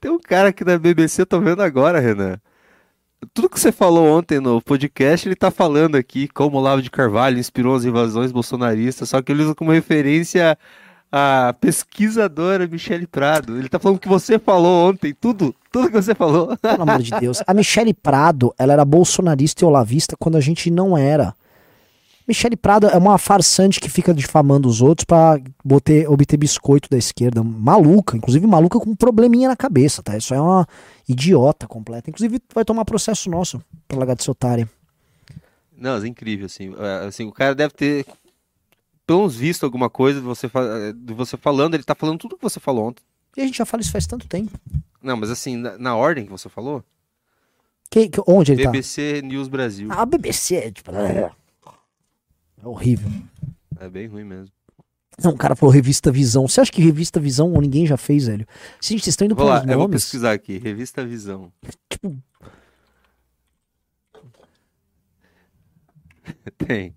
Tem um cara aqui na BBC, eu tô vendo agora, Renan. Tudo que você falou ontem no podcast, ele tá falando aqui como o Olavo de Carvalho inspirou as invasões bolsonaristas, só que ele usa como referência a pesquisadora Michele Prado. Ele tá falando o que você falou ontem, tudo, tudo que você falou. Pelo amor de Deus. A Michele Prado, ela era bolsonarista e olavista quando a gente não era. Michele Prado é uma farsante que fica difamando os outros pra boter, obter biscoito da esquerda. Maluca, inclusive maluca com um probleminha na cabeça, tá? Isso é uma idiota completa. Inclusive vai tomar processo nosso pra largar de ser otária. Não, é incrível, assim. É, assim, o cara deve ter, pelo menos visto alguma coisa de você, de você falando, ele tá falando tudo que você falou ontem. E a gente já fala isso faz tanto tempo. Não, mas assim, na, na ordem que você falou, Que, que- onde ele BBC News Brasil. tá? A BBC é tipo. [laughs] É, horrível. É bem ruim mesmo. Não, o cara falou revista Visão. Você acha que revista Visão ninguém já fez, velho? Gente, vocês estão indo Vou lá, pelos eu vou nomes. pesquisar aqui. Revista Visão. Tipo, [laughs] Tem.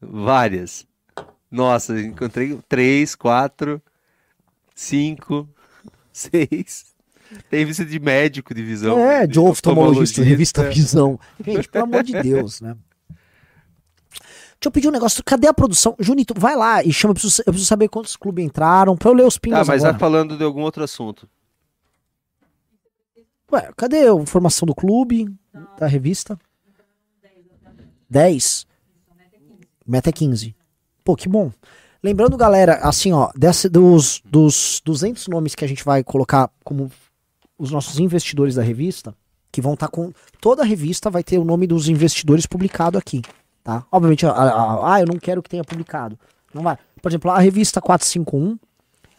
Várias. Nossa, encontrei três, quatro, cinco, [laughs] seis. Tem revista de médico de visão. É, de oftalmologista. revista Visão. Gente, pelo amor de Deus, né? [laughs] Deixa eu pedir um negócio. Cadê a produção? Junito, vai lá e chama. Eu preciso, eu preciso saber quantos clubes entraram pra eu ler os Tá, pingos mas agora. vai falando de algum outro assunto. Ué, cadê a informação do clube, da revista? 10. Meta é 15. Pô, que bom. Lembrando, galera, assim, ó, dessa, dos, dos 200 nomes que a gente vai colocar como os nossos investidores da revista, que vão estar com. Toda a revista vai ter o nome dos investidores publicado aqui, tá? Obviamente, ah, eu não quero que tenha publicado. Não vai. Por exemplo, a revista 451,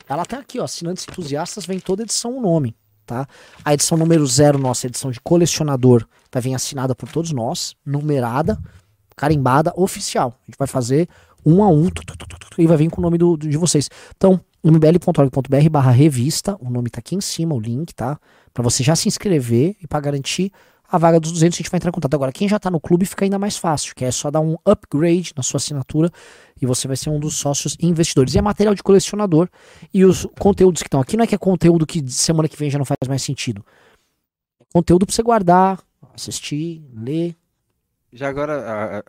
ela tá aqui, ó, assinantes entusiastas, vem toda edição o nome, tá? A edição número zero, nossa edição de colecionador, vai vir assinada por todos nós, numerada, carimbada, oficial. A gente vai fazer um a um e vai vir com o nome do, do- de vocês. Então, mbl.org.br barra revista, o nome tá aqui em cima, o link, tá? Pra você já se inscrever e pra garantir a vaga dos 200 a gente vai entrar em contato. Agora, quem já tá no clube fica ainda mais fácil, que é só dar um upgrade na sua assinatura e você vai ser um dos sócios investidores. E é material de colecionador e os conteúdos que estão aqui não é que é conteúdo que semana que vem já não faz mais sentido. É conteúdo pra você guardar, assistir, ler. Já agora,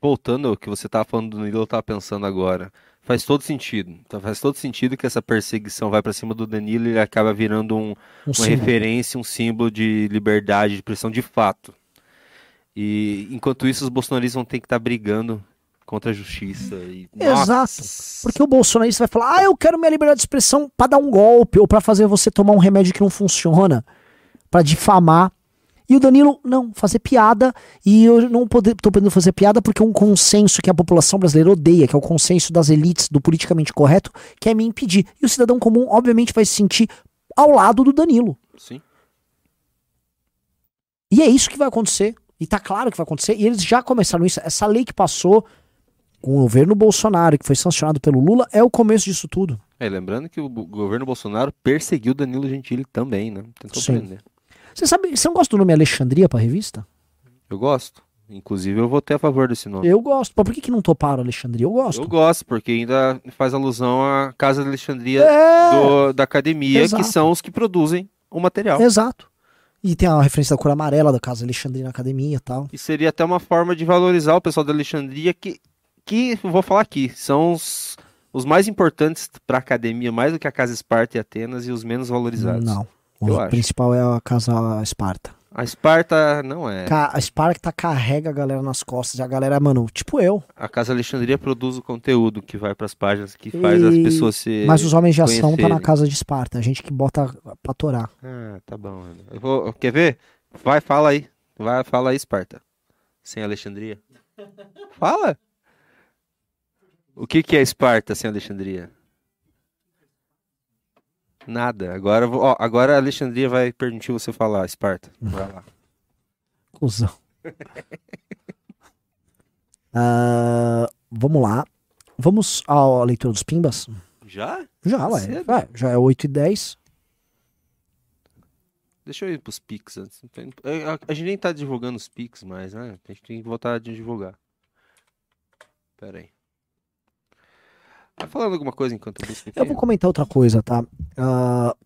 voltando ao que você tava falando do Danilo, eu tava pensando agora. Faz todo sentido. Então, faz todo sentido que essa perseguição vai pra cima do Danilo e ele acaba virando um, Um uma símbolo. referência, um símbolo de liberdade, de expressão de fato. E enquanto isso, os bolsonaristas vão ter que estar brigando contra a justiça. E... Exato. Nossa! Porque o bolsonarista vai falar, ah, eu quero minha liberdade de expressão pra dar um golpe ou pra fazer você tomar um remédio que não funciona, pra difamar. E o Danilo, não, fazer piada. E eu não tô podendo fazer piada porque é um consenso que a população brasileira odeia, que é o consenso das elites do politicamente correto, quer me impedir. E o cidadão comum, obviamente, vai se sentir ao lado do Danilo. Sim. E é isso que vai acontecer. E tá claro que vai acontecer. E eles já começaram isso. Essa lei que passou com o governo Bolsonaro, que foi sancionado pelo Lula, é o começo disso tudo. É, lembrando que o governo Bolsonaro perseguiu Danilo Gentili também, né? Tentou Sim. prender. Você sabe, você não gosta do nome Alexandria pra revista? Eu gosto. Inclusive, eu votei a favor desse nome. Eu gosto. Pô, por que, que não toparam Alexandria? Eu gosto. Eu gosto, porque ainda faz alusão à Casa de Alexandria É, do- da academia, Exato. que são os que produzem o material. exato. E tem a referência da cor amarela da Casa Alexandria na academia e tal. E seria até uma forma de valorizar o pessoal da Alexandria, que, que vou falar aqui, são os, os mais importantes para a academia, mais do que a Casa Esparta e Atenas, e os menos valorizados. Não. O Eu acho. principal é a Casa Esparta. A Esparta não é. A Esparta carrega a galera nas costas. A galera, mano, tipo eu. A Casa Alexandria produz o conteúdo que vai para as páginas, que faz as pessoas se. Mas os homens de ação tá na conhecerem. casa de Esparta. A gente que bota pra torar. Ah, tá bom. Eu vou, quer ver? Vai, fala aí. Vai, fala aí, Esparta. Sem Alexandria. Fala. O que, que é Esparta sem Alexandria? Nada. Agora, ó, agora a Alexandria vai permitir você falar, Esparta. Vai lá. Cusão. [laughs] Ah, vamos lá. Vamos à leitura dos pimbas? Já? Já, ué. Cedo. Vai, já é 8 e 10. Deixa eu ir pros Pix antes. É, A, a gente nem tá divulgando os Pix mais, né? A gente tem que voltar a divulgar. Pera aí. Tá falando alguma coisa enquanto eu busco aqui? Eu vou comentar outra coisa, tá? Ah,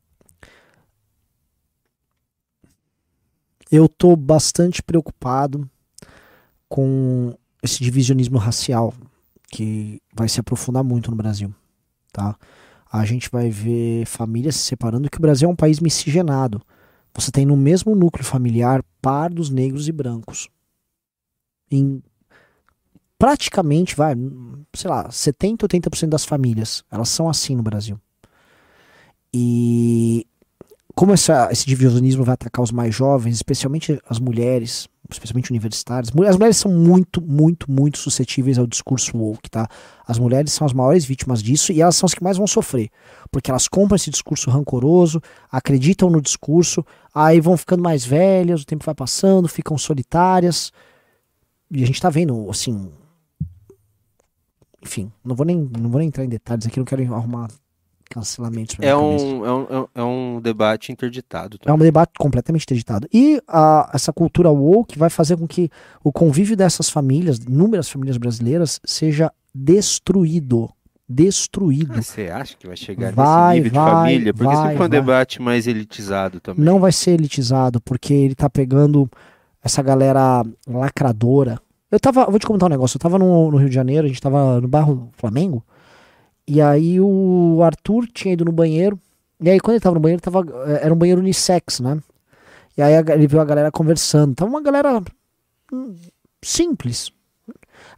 eu tô bastante preocupado com esse divisionismo racial que vai se aprofundar muito no Brasil, tá? A gente vai ver famílias se separando, que o Brasil é um país miscigenado. Você tem no mesmo núcleo familiar pardos, negros e brancos. Em praticamente, vai, sei lá, 70, 80% das famílias, elas são assim no Brasil. E como essa, esse divisionismo vai atacar os mais jovens, especialmente as mulheres, especialmente universitárias, as mulheres são muito, muito, muito suscetíveis ao discurso woke, tá? As mulheres são as maiores vítimas disso e elas são as que mais vão sofrer, porque elas compram esse discurso rancoroso, acreditam no discurso, aí vão ficando mais velhas, o tempo vai passando, ficam solitárias. E a gente tá vendo, assim, enfim, não vou nem, não vou nem entrar em detalhes aqui, não quero arrumar cancelamentos É um, é, um, é um- é um debate interditado. É um debate completamente editado. E a- essa cultura woke vai fazer com que o convívio dessas famílias, inúmeras famílias brasileiras, seja destruído. Destruído. Ah, Você acha que vai chegar Vai, nesse nível de vai, família? Porque vai, sempre foi um debate mais elitizado também. Não vai ser elitizado, porque ele tá pegando essa galera lacradora. Eu tava, vou te contar um negócio, eu tava no, no Rio de Janeiro, a gente tava no bairro Flamengo, e aí o Arthur tinha ido no banheiro, e aí quando ele tava no banheiro, tava, eh, era um banheiro unissex, né? E aí ele viu a galera conversando, tava uma galera hum, simples.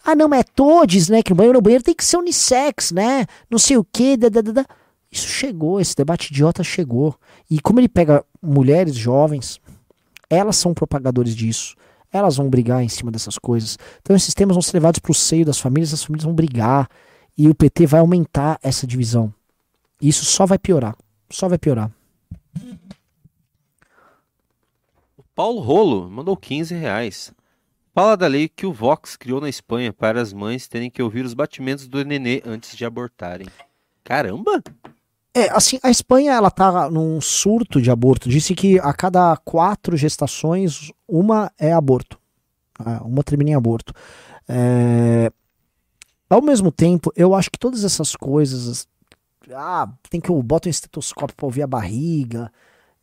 Ah, não, mas é todes, né? Que o banheiro, o banheiro tem que ser unissex, né? Não sei o quê, da, da, da. Isso chegou, esse debate idiota chegou. E como ele pega mulheres jovens, elas são propagadores disso. Elas vão brigar em cima dessas coisas. Então esses temas vão ser levados para o seio das famílias, as famílias vão brigar. E o PT vai aumentar essa divisão. E isso só vai piorar. Só vai piorar. Paulo Rolo mandou 15 reais. Fala da lei que o Vox criou na Espanha para as mães terem que ouvir os batimentos do nenê antes de abortarem. Caramba! É, assim, a Espanha, ela tá num surto de aborto. Disse que a cada quatro gestações, uma é aborto. Ah, Uma termina em aborto. É, Ao mesmo tempo, eu acho que todas essas coisas. Ah, tem que eu boto um estetoscópio pra ouvir a barriga.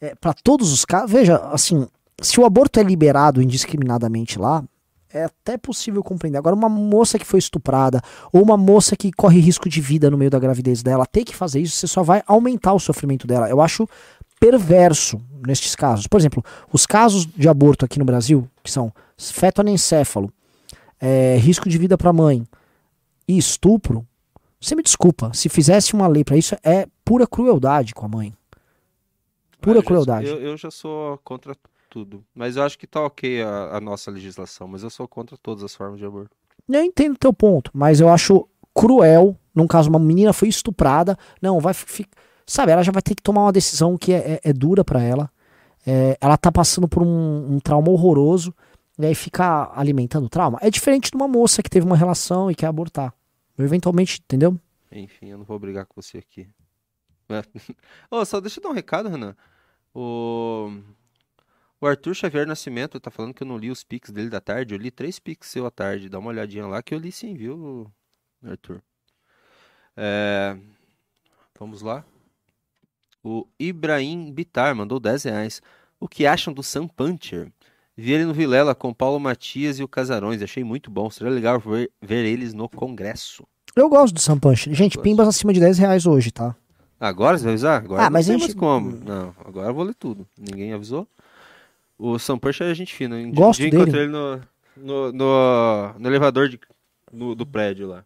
É, para todos os casos. Veja, assim, se o aborto é liberado indiscriminadamente lá, é até possível compreender. Agora, uma moça que foi estuprada, ou uma moça que corre risco de vida no meio da gravidez dela, ter que fazer isso, você só vai aumentar o sofrimento dela. Eu acho perverso nestes casos. Por exemplo, os casos de aborto aqui no Brasil, que são feto anencéfalo, é, risco de vida para mãe e estupro, você me desculpa, se fizesse uma lei para isso, é pura crueldade com a mãe. Pura Ah, eu já- crueldade. Eu, eu já sou contra tudo. Mas eu acho que tá ok a, a nossa legislação. Mas eu sou contra todas as formas de aborto. Eu entendo o teu ponto, mas eu acho cruel, num caso, uma menina foi estuprada, não, vai ficar. Sabe, ela já vai ter que tomar uma decisão que é, é- é dura pra ela. É, ela tá passando por um, um trauma horroroso, e aí fica alimentando o trauma. É diferente de uma moça que teve uma relação e quer abortar. Eventualmente, entendeu? Enfim, eu não vou brigar com você aqui. [laughs] Ô, só deixa eu dar um recado, Renan. O... o Arthur Xavier Nascimento tá falando que eu não li os pics dele da tarde. Eu li três pics seu à tarde. Dá uma olhadinha lá que eu li sim, viu, Arthur? É, Vamos lá. O Ibrahim Bitar mandou 10 reais. O que acham do Sam Puncher? Vi ele no Vilela com Paulo Matias e o Casarões. Achei muito bom. Seria legal ver, ver eles no congresso. Eu gosto do Sam Punch. Gente, pimbas acima de 10 reais hoje, tá? Agora você vai avisar? Agora Ah, não mas tem a mais gente- como. Não, agora eu vou ler tudo. Ninguém avisou. O Sam Punch é gente fina. Um Gosto dia dele. encontrei ele no, no, no, no elevador de, no- do prédio lá.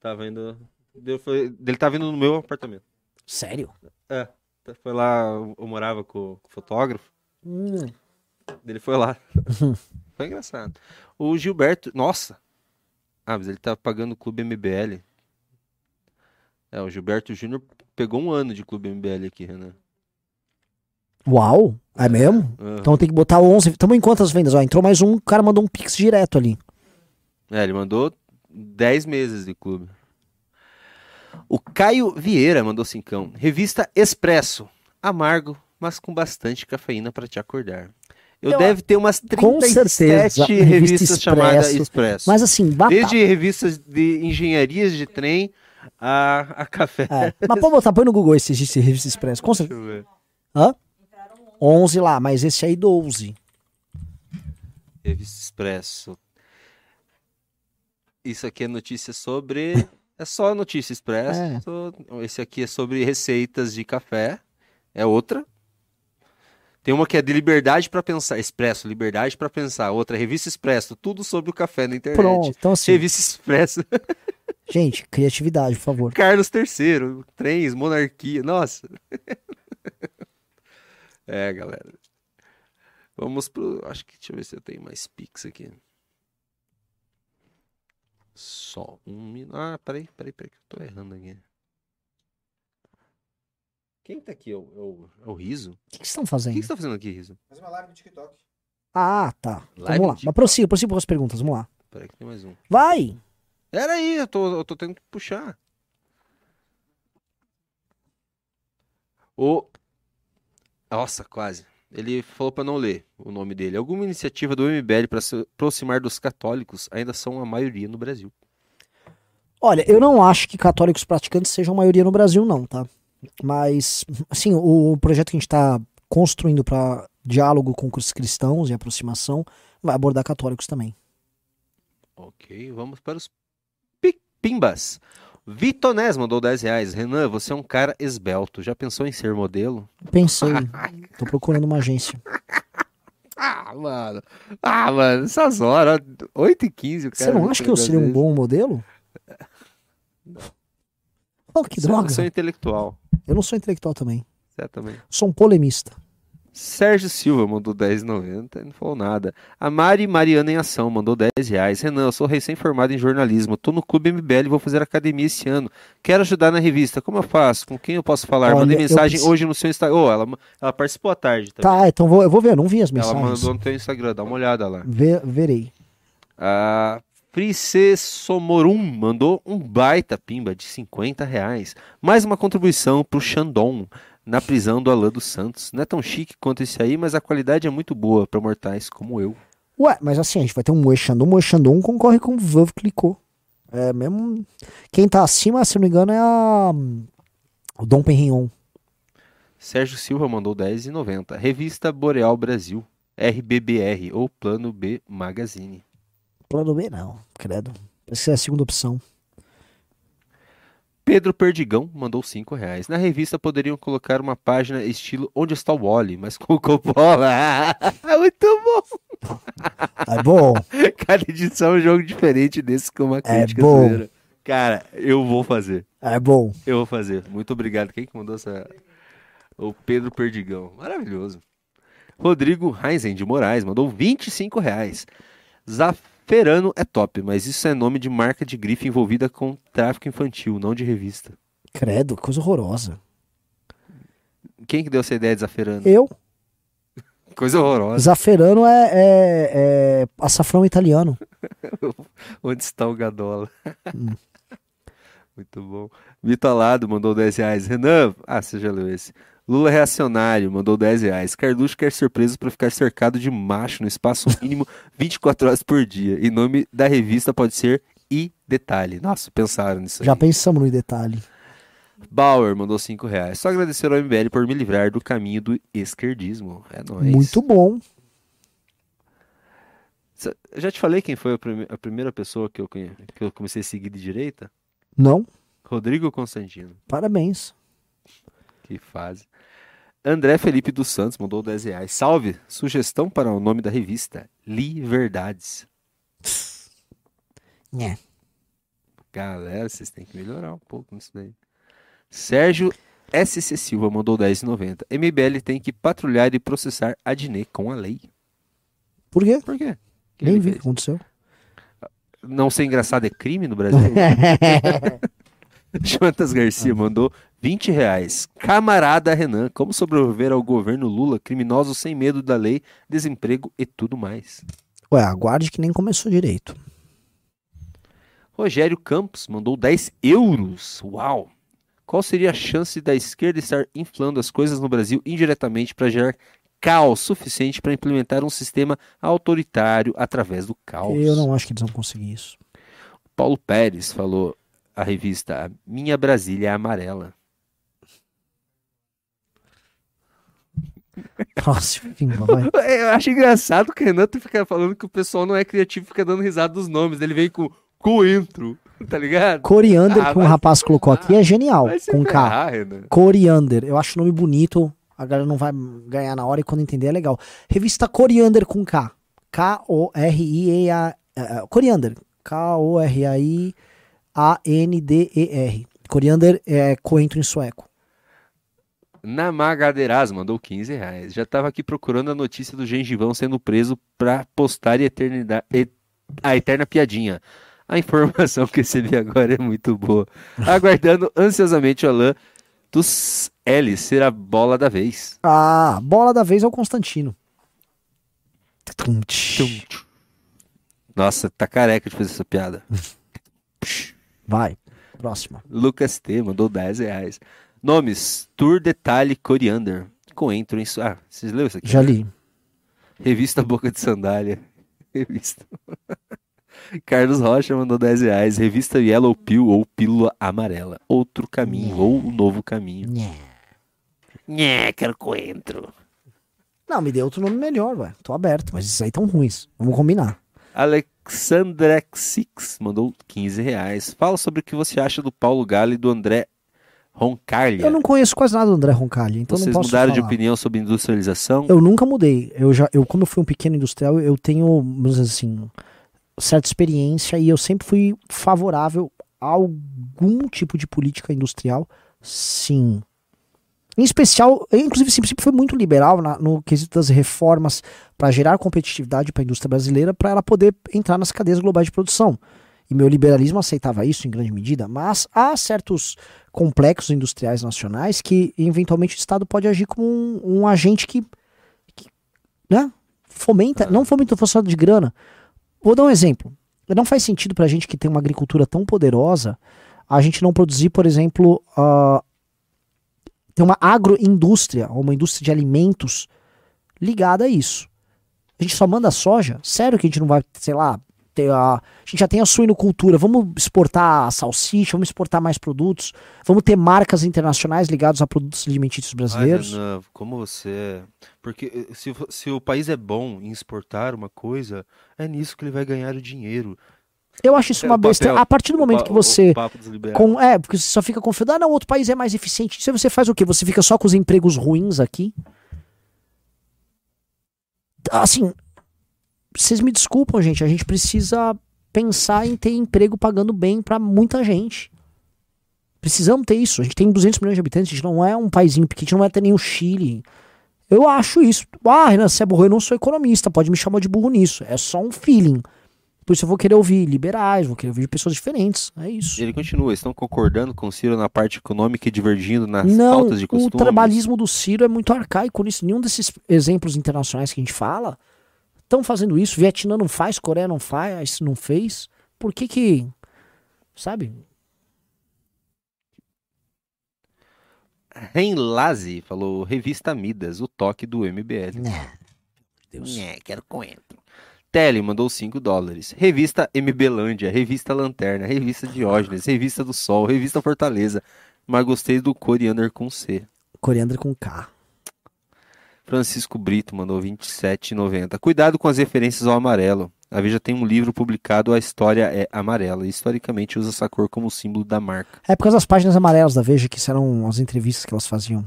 Tava indo. Ele, foi, ele tava indo no meu apartamento. Sério? É. Foi lá, eu, morava com, com o fotógrafo. Hum. Ele foi lá. [laughs] foi engraçado. O Gilberto. Nossa! Ah, mas ele tá pagando o clube MBL. É, o Gilberto Júnior pegou um ano de Clube MBL aqui, Renan. Uau, é mesmo? Aham. Então tem que botar 11. Estamos em quantas vendas? Ó, entrou mais um, o cara mandou um pix direto ali. É, ele mandou 10 meses de clube. O Caio Vieira mandou cincão. Revista Expresso. Amargo, mas com bastante cafeína para te acordar. Eu, Eu- deve ter umas com 37 certeza, revista revistas chamadas Expresso. Mas assim, batata. Desde revistas de engenharias de trem a, a café. É. Mas pode botar, põe no Google esse, esse Revista Expresso. Com certeza. Deixa eu ver. Hã? 11 lá, mas esse aí 12. Revista Expresso. Isso aqui é notícia sobre. É só notícia expresso. É. Esse aqui é sobre receitas de café. É outra. Tem uma que é de liberdade para pensar. Expresso, liberdade para pensar. Outra, Revista Expresso. Tudo sobre o café na internet. Pronto, então assim, Revista Expresso. gente, criatividade, por favor. Carlos III. Trens, monarquia. Nossa. É, galera. Vamos pro. Acho que. Deixa eu ver se eu tenho mais Pix aqui. Só um minuto. Ah, peraí, peraí, peraí, que eu tô errando aqui. Quem tá aqui? É o, é o, é o Riso? O que que vocês estão O que fazendo? que você tá fazendo aqui, Riso? Fazer uma live no TikTok. Ah, tá. Então, Live vamos lá. Mas prossiga, prossiga com as perguntas, vamos lá. Peraí que tem mais um. Vai! Pera aí, eu tô, eu tô tendo que puxar. O. Nossa, quase. Ele falou pra não ler o nome dele. Alguma iniciativa do MBL para se aproximar dos católicos ainda são a maioria no Brasil. Olha, eu não acho que católicos praticantes sejam a maioria no Brasil, não, tá? Mas, assim, o projeto que a gente tá construindo para diálogo com os cristãos e aproximação vai abordar católicos também. Ok, vamos para os pi- pimbas. Vitonés mandou 10 reais. Renan, você é um cara esbelto. Já pensou em ser modelo? Pensei, [laughs] tô procurando uma agência. Ah, mano. Ah, mano, essas horas. 8 e 15 o cara. Você não acha que eu seria um bom modelo? [laughs] Oh, que vezes. droga. Você é um intelectual. Eu não sou intelectual também. Você também. Sou um polemista. Sérgio Silva mandou 10,90 e não falou nada. A Mari Mariana em Ação mandou 10 reais. Renan, eu sou recém-formado em jornalismo. Tô no Clube MBL e vou fazer academia esse ano. Quero ajudar na revista. Como eu faço? Com quem eu posso falar? Olha, Mandei eu mensagem preciso- hoje no seu Instagram. Oh, ela, ela participou à tarde. Tá? Tá, então vou, eu vou ver, eu não vi as Ela mensagens. mandou no teu Instagram. Dá uma olhada lá. Ve- verei. A Frice Somorum mandou um baita pimba de 50 reais. Mais uma contribuição pro Xandon na prisão do Alain dos Santos. Não é tão chique quanto esse aí, mas a qualidade é muito boa para mortais como eu. Ué, mas assim, a gente vai ter um Moe Chandon concorre com o Veuve Clicquot. É mesmo. Quem tá acima, se não me engano, é a. O Dom Perignon. Sérgio Silva mandou 10,90. Revista Boreal Brasil, RBBR ou Plano B Magazine. Plano B, não, credo. Essa é a segunda opção. Pedro Perdigão mandou 5 reais. Na revista poderiam colocar uma página estilo Onde está o Wally, mas com Coppola. [laughs] Muito bom! É bom. [laughs] Cada edição é um jogo diferente desse com uma É crítica bom. zoeira. Cara, eu vou fazer. É bom. Eu vou fazer. Muito obrigado. Quem que mandou essa? O Pedro Perdigão. Maravilhoso. Rodrigo Heinzen de Moraes mandou 25 reais. Zaferano é top, mas isso é nome de marca de grife envolvida com tráfico infantil, não de revista. Credo, coisa horrorosa. Quem que deu essa ideia de Zaferano? Eu, [laughs] Coisa horrorosa. Zaferano é, é, é açafrão italiano. [laughs] Onde está o Gadola? Hum. [laughs] Muito bom. Vitor Alado mandou 10 reais. Renan, ah, você já leu esse. Lula reacionário mandou 10 reais. Carluxo quer ser preso para ficar cercado de macho no espaço mínimo [laughs] 24 horas por dia. E nome da revista pode ser I Detalhe. Nossa, pensaram nisso aí. Já pensamos no detalhe. Bauer mandou 5 reais. Só agradecer ao MBL por me livrar do caminho do esquerdismo. É nóis. Muito bom. Já te falei quem foi a, prime- a primeira pessoa que eu, que eu comecei a seguir de direita? Não? Rodrigo Constantino. Parabéns. Que fase. André Felipe dos Santos mandou 10 reais. Salve! Sugestão para o nome da revista: Liverdades. É. Galera, vocês têm que melhorar um pouco nisso daí. Sérgio SC Silva mandou 10,90. MBL tem que patrulhar e processar Adnet com a lei. Por quê? Por quê? Que Nem vi o que aconteceu. Não ser engraçado é crime no Brasil? [laughs] [laughs] Jonatas Garcia mandou 20 reais. Camarada Renan, como sobreviver ao governo Lula, criminosos sem medo da lei, desemprego e tudo mais. Ué, aguarde que nem começou direito. Rogério Campos mandou 10 euros. Uau! Qual seria a chance da esquerda estar inflando as coisas no Brasil indiretamente para gerar caos suficiente para implementar um sistema autoritário através do caos? Eu não acho que eles vão conseguir isso. Paulo Pérez falou à revista Minha Brasília [laughs] [laughs] é Amarela. Próximo, enfim, vai. Eu acho engraçado que o Renato fica falando que o pessoal não é criativo, fica dando risada dos nomes. Ele vem com coentro, tá ligado? Coriander, Ah, que um rapaz colocou aqui, é genial. Com K. Renan. Coriander. Eu acho o nome bonito. A galera não vai ganhar na hora e quando entender é legal. Revista Coriander com K. K-O-R-I-E-A. eh, Coriander. K-O-R-I-A-N-D-E-R. Coriander é coentro em sueco. Namagadeiras mandou 15 reais. Já tava aqui procurando a notícia do gengivão sendo preso pra postar eternidade, e- a eterna piadinha. A informação que recebi agora é muito boa. [laughs] Aguardando ansiosamente o Alan dos L ser a bola da vez. Ah, bola da vez é o Constantino. Nossa, tá careca de fazer essa piada. [laughs] Vai, próxima. Lucas T mandou 10 reais. Nomes: Tour Detalhe Coriander. Coentro em sua. Ah, vocês leram isso aqui? Já li. Revista Boca de Sandália. [laughs] Revista. Carlos Rocha mandou 10 reais. Revista Yellow Pill ou Pílula Amarela. Outro caminho ou o novo caminho. Nhé, quero coentro. Não, me dê outro nome melhor, ué. Tô aberto, mas esses aí tão ruins. Vamos combinar. Alexandrexix mandou 15 reais. Fala sobre o que você acha do Paulo Galo e do André Roncalha. Eu não conheço quase nada do André Roncalli, então Vocês não posso mudaram de falar. opinião sobre industrialização? Eu nunca mudei. Eu já, eu como eu fui um pequeno industrial, eu tenho, vamos dizer assim, certa experiência e eu sempre fui favorável a algum tipo de política industrial, sim. Em especial, inclusive sempre, sempre fui muito liberal na- no quesito das reformas para gerar competitividade para a indústria brasileira, para ela poder entrar nas cadeias globais de produção. E meu liberalismo aceitava isso em grande medida, mas há certos complexos industriais nacionais que eventualmente o Estado pode agir como um, um agente que, que, né, fomenta, não fomenta o de grana. Vou dar um exemplo. Não faz sentido para a gente que tem uma agricultura tão poderosa a gente não produzir, por exemplo, ah, ter uma agroindústria, uma indústria de alimentos ligada a isso. A gente só manda soja? Sério que a gente não vai, sei lá, ter a. A gente já tem a suinocultura, vamos exportar a salsicha, vamos exportar mais produtos, vamos ter marcas internacionais ligadas a produtos alimentícios brasileiros. Ai, Renan, como você é. Porque eh, se, se o país é bom em exportar uma coisa, é nisso que ele vai ganhar o dinheiro. Eu acho isso É uma papel- besteira. A partir do momento que você. Com, é, porque você só fica confiando, ah, não, outro país é mais eficiente. Aí você faz o quê? Você fica só com os empregos ruins aqui? Assim, vocês me desculpam, gente, a gente precisa pensar em ter emprego pagando bem pra muita gente. Precisamos ter isso. A gente tem 200 milhões de habitantes, a gente não é um paísinho pequeno, a gente não vai ter nem o Chile. Eu acho isso. Ah, Renan, você é burro, eu não sou economista, pode me chamar de burro nisso. É só um feeling. Por isso eu vou querer ouvir liberais, vou querer ouvir pessoas diferentes. É isso. Ele continua, estão concordando com o Ciro na parte econômica e divergindo nas Não, faltas de o costumes. trabalhismo do Ciro é muito arcaico nisso. Nenhum desses exemplos internacionais que a gente fala estão fazendo isso. Vietnã não faz, Coreia não faz, não fez. Por que que, sabe? Renlazi falou, revista Midas, o toque do MBL. [laughs] Deus. Nhé, quero coentro. Tele mandou 5 dólares. Revista MBlândia, revista Lanterna, revista Diógenes, revista do Sol, revista Fortaleza. Mas gostei do Coriander com C. Coriander com K. Francisco Brito mandou 27,90. Cuidado com as referências ao amarelo. A Veja tem um livro publicado, a história é amarela. E historicamente usa essa cor como símbolo da marca. É por causa das páginas amarelas da Veja, que eram as entrevistas que elas faziam.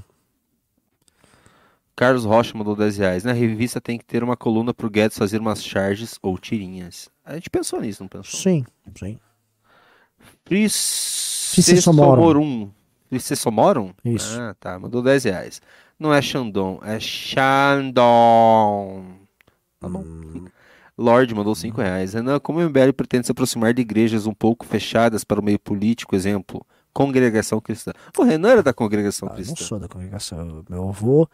Carlos Rocha mandou 10 reais. Na revista tem que ter uma coluna pro Guedes fazer umas charges ou tirinhas. A gente pensou nisso, não pensou? Sim, sim. Fricessomorum. Fricessomorum? Isso. Ah, tá. Mandou 10 reais. Não é Xandon, é Xandon. Tá bom. Lorde mandou 5 reais. Renan, como o MBL pretende se aproximar de igrejas um pouco fechadas para o meio político, exemplo, congregação cristã. O Renan era da congregação Ah, eu cristã. não sou da congregação. eu- Meu avô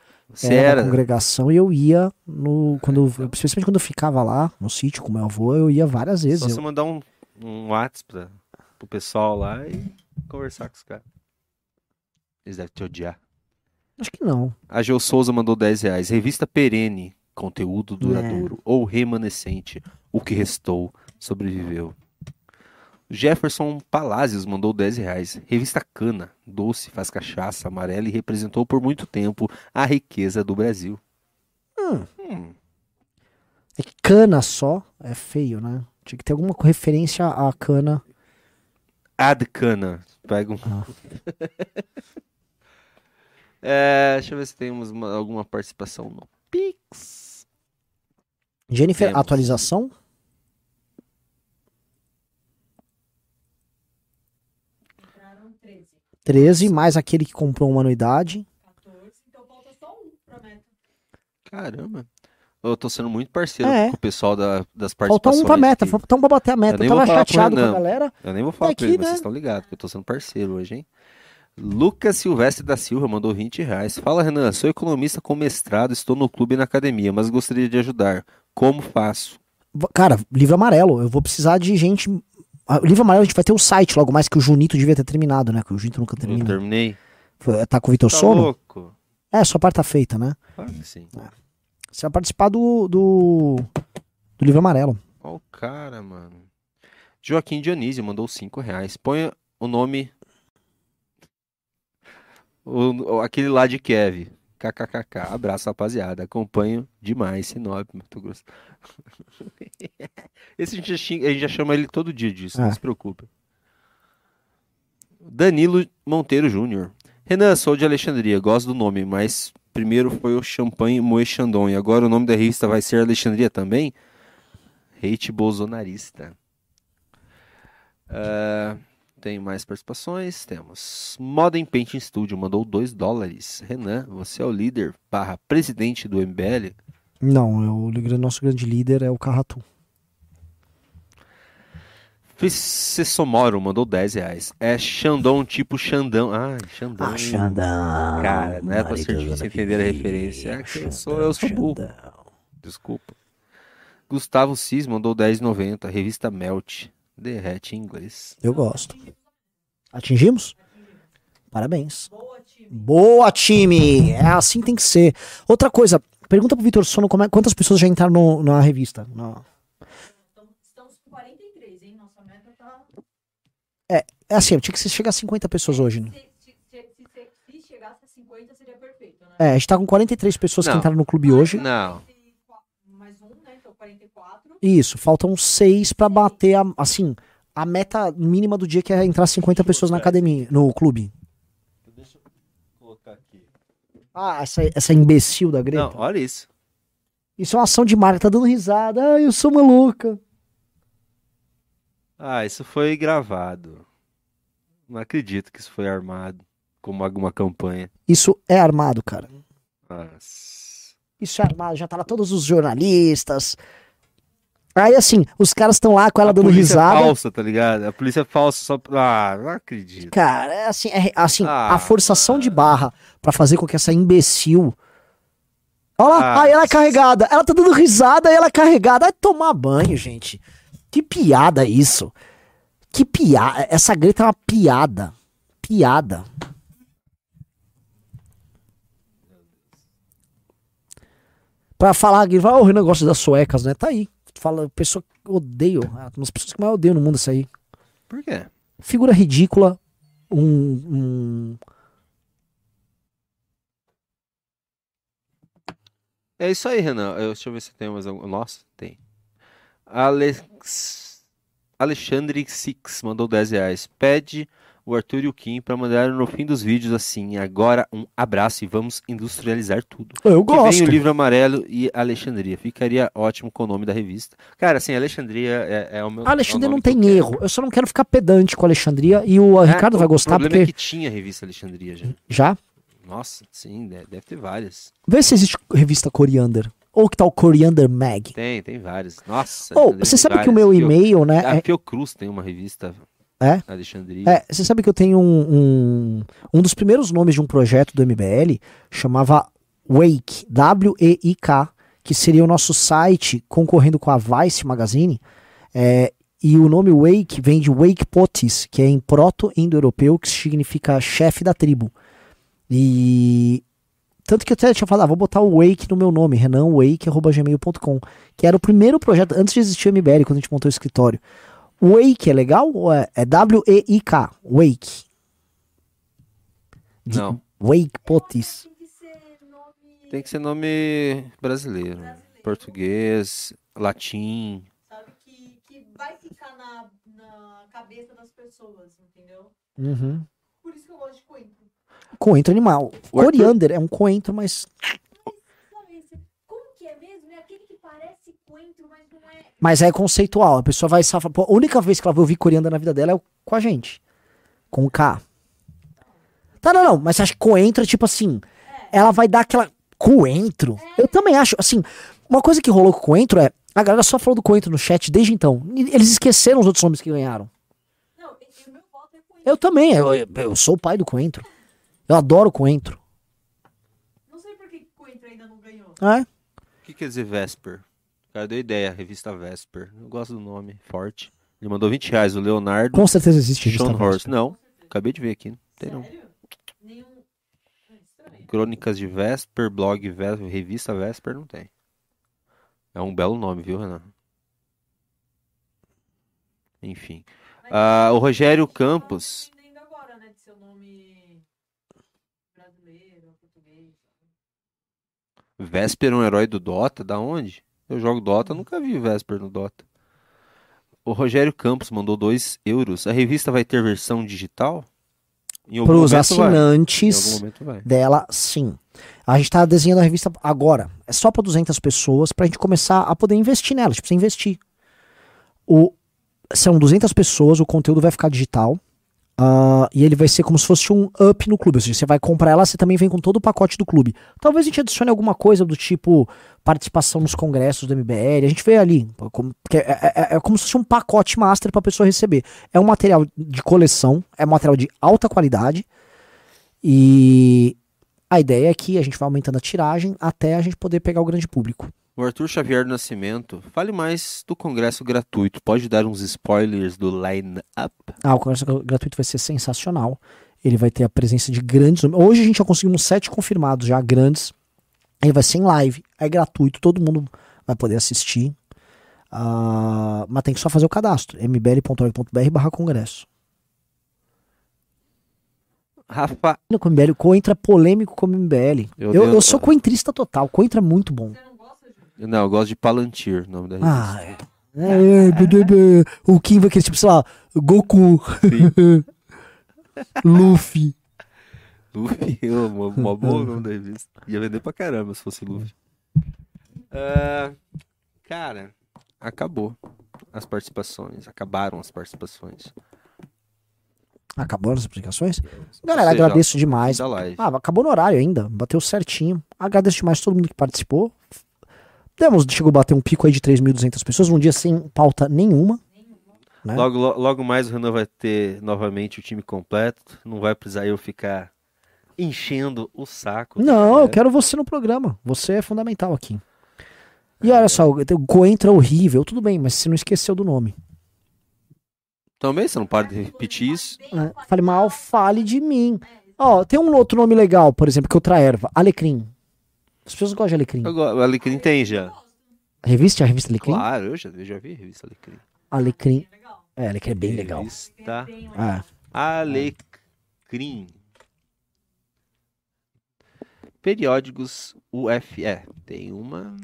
era, era. da congregação e eu ia no. Quando, eu- especialmente quando eu ficava lá no sítio com meu avô, eu ia várias vezes. Só Eu- você mandar um, um WhatsApp pra, pro pessoal lá e conversar com os caras. Eles devem te odiar. Acho que não. A Geo Souza mandou 10 reais. Revista perene, conteúdo duradouro. É. Ou remanescente, o que restou, sobreviveu. Jefferson Palazios mandou 10 reais. Revista Cana, doce, faz cachaça, amarela e representou por muito tempo a riqueza do Brasil. Hum. Hum, É que cana só é feio, né? Tinha que ter alguma referência à cana. Ad Cana. Pega um. Ah. [laughs] É, deixa eu ver se temos uma- alguma participação no Pix. Jennifer, Temos. atualização? 13, 13, mais aquele que comprou uma anuidade. 14, então falta só um pra meta. Caramba. Eu tô sendo muito parceiro É. com o pessoal da- das Falta participações. um pra meta, aqui. falta um pra bater a Eu meta. Eu tava vou falar pro chateado com a galera. Eu nem vou falar É pra ele, que, mas né? vocês estão ligados que eu tô sendo parceiro hoje, hein? Lucas Silvestre da Silva mandou 20 reais. Fala, Renan, sou economista com mestrado, estou no clube e na academia, mas gostaria de ajudar. Como faço? Cara, livro amarelo. Eu vou precisar de gente. O livro amarelo a gente vai ter o site logo mais que o Junito devia ter terminado, né? Que o Junito nunca termina. terminei. Foi- Tá com o Vitor Tá Sono? louco? É, sua parte tá feita, né? Claro que sim. Você vai participar do, do, do livro amarelo. Ó o cara, mano. Joaquim Dionísio mandou 5 reais. Ponha o nome. O, aquele lá de Kev. KKKK. Abraço, rapaziada. Acompanho demais Sinop, Mato Grosso. [laughs] Esse a gente, já, xinga- a gente já chama ele todo dia disso, É. não se preocupe. Danilo Monteiro Júnior. Renan, sou de Alexandria, gosto do nome, mas primeiro foi o Champagne Moe Chandon e agora o nome da revista vai ser Alexandria também? Hate bolsonarista. Ah, tem mais participações? Temos. Modern Painting Studio mandou 2 dólares. Renan, você é o líder barra presidente do MBL? Não, eu, o nosso grande líder é o Carratu. Fissomoro mandou 10 reais. É Xandão tipo Xandão. Ah, Xandão. Ah, Xandão. Cara, não é pra difícil entender a referência. É que eu sou, Xandão, eu sou burro. Xandão. Desculpa. Gustavo Cis mandou 10,90. Revista Melt. Derrete em inglês. Eu gosto. Atingimos? Parabéns. Boa, time. Boa, time! É assim que tem que ser. Outra coisa, pergunta pro Vitor Sono como é- quantas pessoas já entraram no- na revista. Na- Estamos, com 43, hein? Nossa meta tá. É assim, tinha que chegar a 50 pessoas hoje. Né? Se, se, se, se, se chegasse a 50, seria perfeito, né? É, a gente tá com 43 pessoas que Não. entraram no clube hoje. Não. Mais um, né? Então 44. Isso, faltam seis pra bater a, assim, a meta mínima do dia que é entrar 50 pessoas na academia, no clube. Deixa eu colocar aqui. Ah, essa, essa imbecil da Greta. Não, olha isso. Isso é uma ação de marca, tá dando risada. Ah, eu sou maluca. Ah, isso foi gravado. Não acredito que isso foi armado como alguma campanha. Isso é armado, cara. Nossa. Isso é armado, já tá lá todos os jornalistas. Aí assim, os caras estão lá com ela a dando polícia risada. é falsa, tá ligado? A polícia é falsa só pra... Ah, não acredito. Cara, é assim, é, assim Ah, a forçação de barra pra fazer com que essa imbecil. Olha lá, Ah, aí ela é carregada. Ela tá dando risada e ela é carregada. Vai tomar banho, gente. Que piada isso. Que piada. Essa Greta é uma piada. Piada. Pra falar, oh, o Renan gosta das suecas, né? Tá aí. Fala, pessoa que odeio. ah, Uma das pessoas que mais odeiam no mundo isso aí. Por quê? Figura ridícula. Um. um É isso aí, Renan. Eu- deixa eu ver se tem mais algum. Nossa, tem. Alex... Alexandre Six mandou 10 reais. Pede o Arthur e o Kim pra mandar no fim dos vídeos assim. Agora um abraço e vamos industrializar tudo. eu Que vem o livro amarelo e Alexandria. Ficaria ótimo com o nome da revista. Cara, assim, Alexandria é, é o meu. A Alexandria é o não tem erro. Eu só não quero ficar pedante com Alexandria. E o É, Ricardo vai gostar O problema porque. é que tinha revista Alexandria já. Já? Nossa, sim, deve, ter várias. Vê se existe revista Coriander. Ou que tal Coriander Mag. Tem, tem várias. Nossa. Ou, Alexandria você sabe que o várias. meu e-mail, né? A é- Fiocruz tem uma revista É? Alexandria. É, você sabe que eu tenho um, um. Um dos primeiros nomes de um projeto do MBL chamava Wake, W-E-I-K, que seria o nosso site concorrendo com a Vice Magazine. É, e o nome Wake vem de Wake Potis, que é em proto-indo-europeu, que significa chefe da tribo. E. Tanto que eu até tinha falado, ah, vou botar o Wake no meu nome, renanwake.gmail.com, que era o primeiro projeto, antes de existir o MBL, quando a gente montou o escritório. Wake é legal ou é, é W-E-I-K? Wake. De- Não. Wake Potis. Tem que ser nome, Tem que ser nome brasileiro. Português, latim. sabe, que, que vai ficar na, na cabeça das pessoas, entendeu? Uhum. Por isso que eu gosto de coentro. Coentro animal. O Arthur- Coriander é um coentro, mas. Sabe, como que é mesmo? É aquele que parece coentro, mas. Mas é conceitual. A pessoa vai só falar, pô, a única vez que ela vai ouvir coriander na vida dela é o- com a gente. Com o K. Tá, não, não. Mas você acha que coentro é tipo assim. Ela vai dar aquela. Coentro? Eu também acho. Assim, uma coisa que rolou com coentro é. A galera só falou do coentro no chat desde então. Eles esqueceram os outros nomes que ganharam. Não, o meu voto é coentro. Eu também. Eu, eu- eu sou o pai do coentro. Eu adoro coentro. Não sei por que coentro ainda não ganhou. É. O que quer dizer Vesper? Cara deu ideia, revista Vesper. Eu gosto do nome, forte. Ele mandou 20 reais, o Leonardo Com certeza existe revista Sean Horst. Não, acabei de ver aqui. Não tem não. Sério? Nenhum. Ah. Crônicas de Vesper, blog Vesper, revista Vesper, não tem. É um belo nome, viu, Renan? Enfim. Ah, o Rogério Campos. entendendo agora, né, de seu nome brasileiro, português. Vesper é um herói do Dota? Da onde? Eu jogo Dota, nunca vi Vesper no Dota. O Rogério Campos mandou 2 euros. A revista vai ter versão digital? Para os assinantes dela, sim. A gente tá desenhando a revista agora. É só para 200 pessoas pra gente começar a poder investir nela. A gente precisa investir. O, são 200 pessoas, o conteúdo vai ficar digital. Ah, e ele vai ser como se fosse um up no clube. Ou seja, você vai comprar ela, você também vem com todo o pacote do clube. Talvez a gente adicione alguma coisa do tipo participação nos congressos do MBL. A gente vê ali. como- porque é, é- é como se fosse um pacote master pra pessoa receber. É um material de coleção, é um material de alta qualidade. E a ideia é que a gente vai aumentando a tiragem até a gente poder pegar o grande público. O Arthur Xavier do Nascimento. Fale mais do congresso gratuito. Pode dar uns spoilers do line-up? Ah, o congresso gra- gratuito vai ser sensacional. Ele vai ter a presença de grandes. Hoje a gente já conseguiu uns sete confirmados já, grandes. Ele vai ser em live, é gratuito, todo mundo vai poder assistir. Ah, mas tem que só fazer o cadastro. mbl.org.br barra congresso. Rafa. No com MBL, Coentra polêmico como MBL. Eu Eu, eu, sou coentrista total. Coentra é muito bom. Não eu gosto de Palantir, o nome da revista. Ah, é. É. O Kim vai querer, tipo, sei lá, Goku. [laughs] Luffy. Luffy, eu, mó, mó bom o nome da revista. Ia vender pra caramba se fosse Luffy. Ah, cara, acabou as participações. Acabaram as participações. Acabou as explicações? Galera, seja, agradeço demais. Ah, acabou no horário ainda. Bateu certinho. Agradeço demais todo mundo que participou. Temos, chegou a bater um pico aí de 3.200 pessoas, um dia sem pauta nenhuma. né? Logo, lo- logo mais o Renan vai ter novamente o time completo. Não vai precisar eu ficar enchendo o saco. Não, né? eu quero você no programa. Você é fundamental aqui. E olha só, o Coentra é horrível, tudo bem, mas você não esqueceu do nome. Também, você não para de repetir isso. né? Fale mal, fale de mim. Ó, tem um outro nome legal, por exemplo, que outra erva, Alecrim. As pessoas gostam de Alecrim. Agora, o Alecrim tem já. Revista, a revista Alecrim? Claro, eu já, eu já vi a revista Alecrim. Alecrim. É, Alecrim é bem legal. Revista É. Alecrim. Periódicos UFE. Tem uma.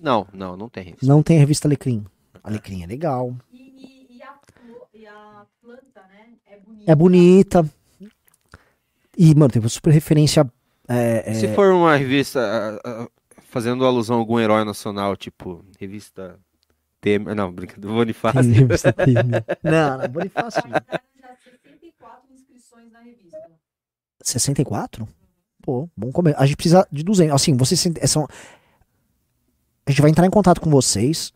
Não, não, não tem revista. Não tem a revista Alecrim. Alecrim é legal. E, e, e, a, e a planta, né? É bonita. É bonita. E, mano, tem uma super referência. É, é, Se for uma revista ah, ah, fazendo alusão a algum herói nacional, tipo, revista Temer. Não, brincadeira, [laughs] Bonifácio. [laughs] revista Temer. Não, não, Bonifácio. Mas deram já 64 inscrições na revista. 64? Pô, bom começo. A gente precisa de 200. Assim, vocês se- são. A gente vai entrar em contato com vocês.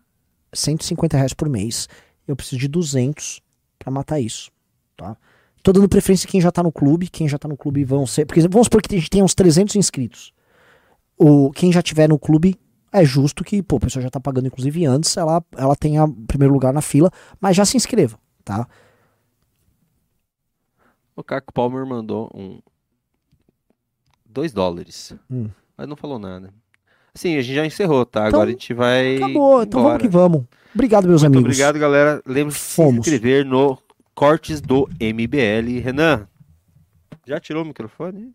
150 reais por mês. Eu preciso de 200 pra matar isso. tá? Tô dando preferência a quem já tá no clube, quem já tá no clube vão ser, porque vamos supor que a gente tem uns 300 inscritos. O quem já tiver no clube é justo que, pô, a pessoa já tá pagando inclusive antes, ela ela tenha primeiro lugar na fila, mas já se inscreva, tá? O Caco Palmer mandou um. 2 dólares. Hum. Mas não falou nada. Sim, a gente já encerrou, tá? Então, Agora a gente vai. Acabou, então vamos embora. que vamos. Obrigado, meus Muito amigos. obrigado, galera. Lembre-se de se inscrever no Cortes do MBL. Renan, já tirou o microfone?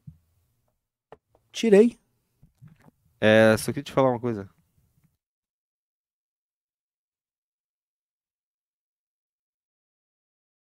Tirei. É, só queria te falar uma coisa.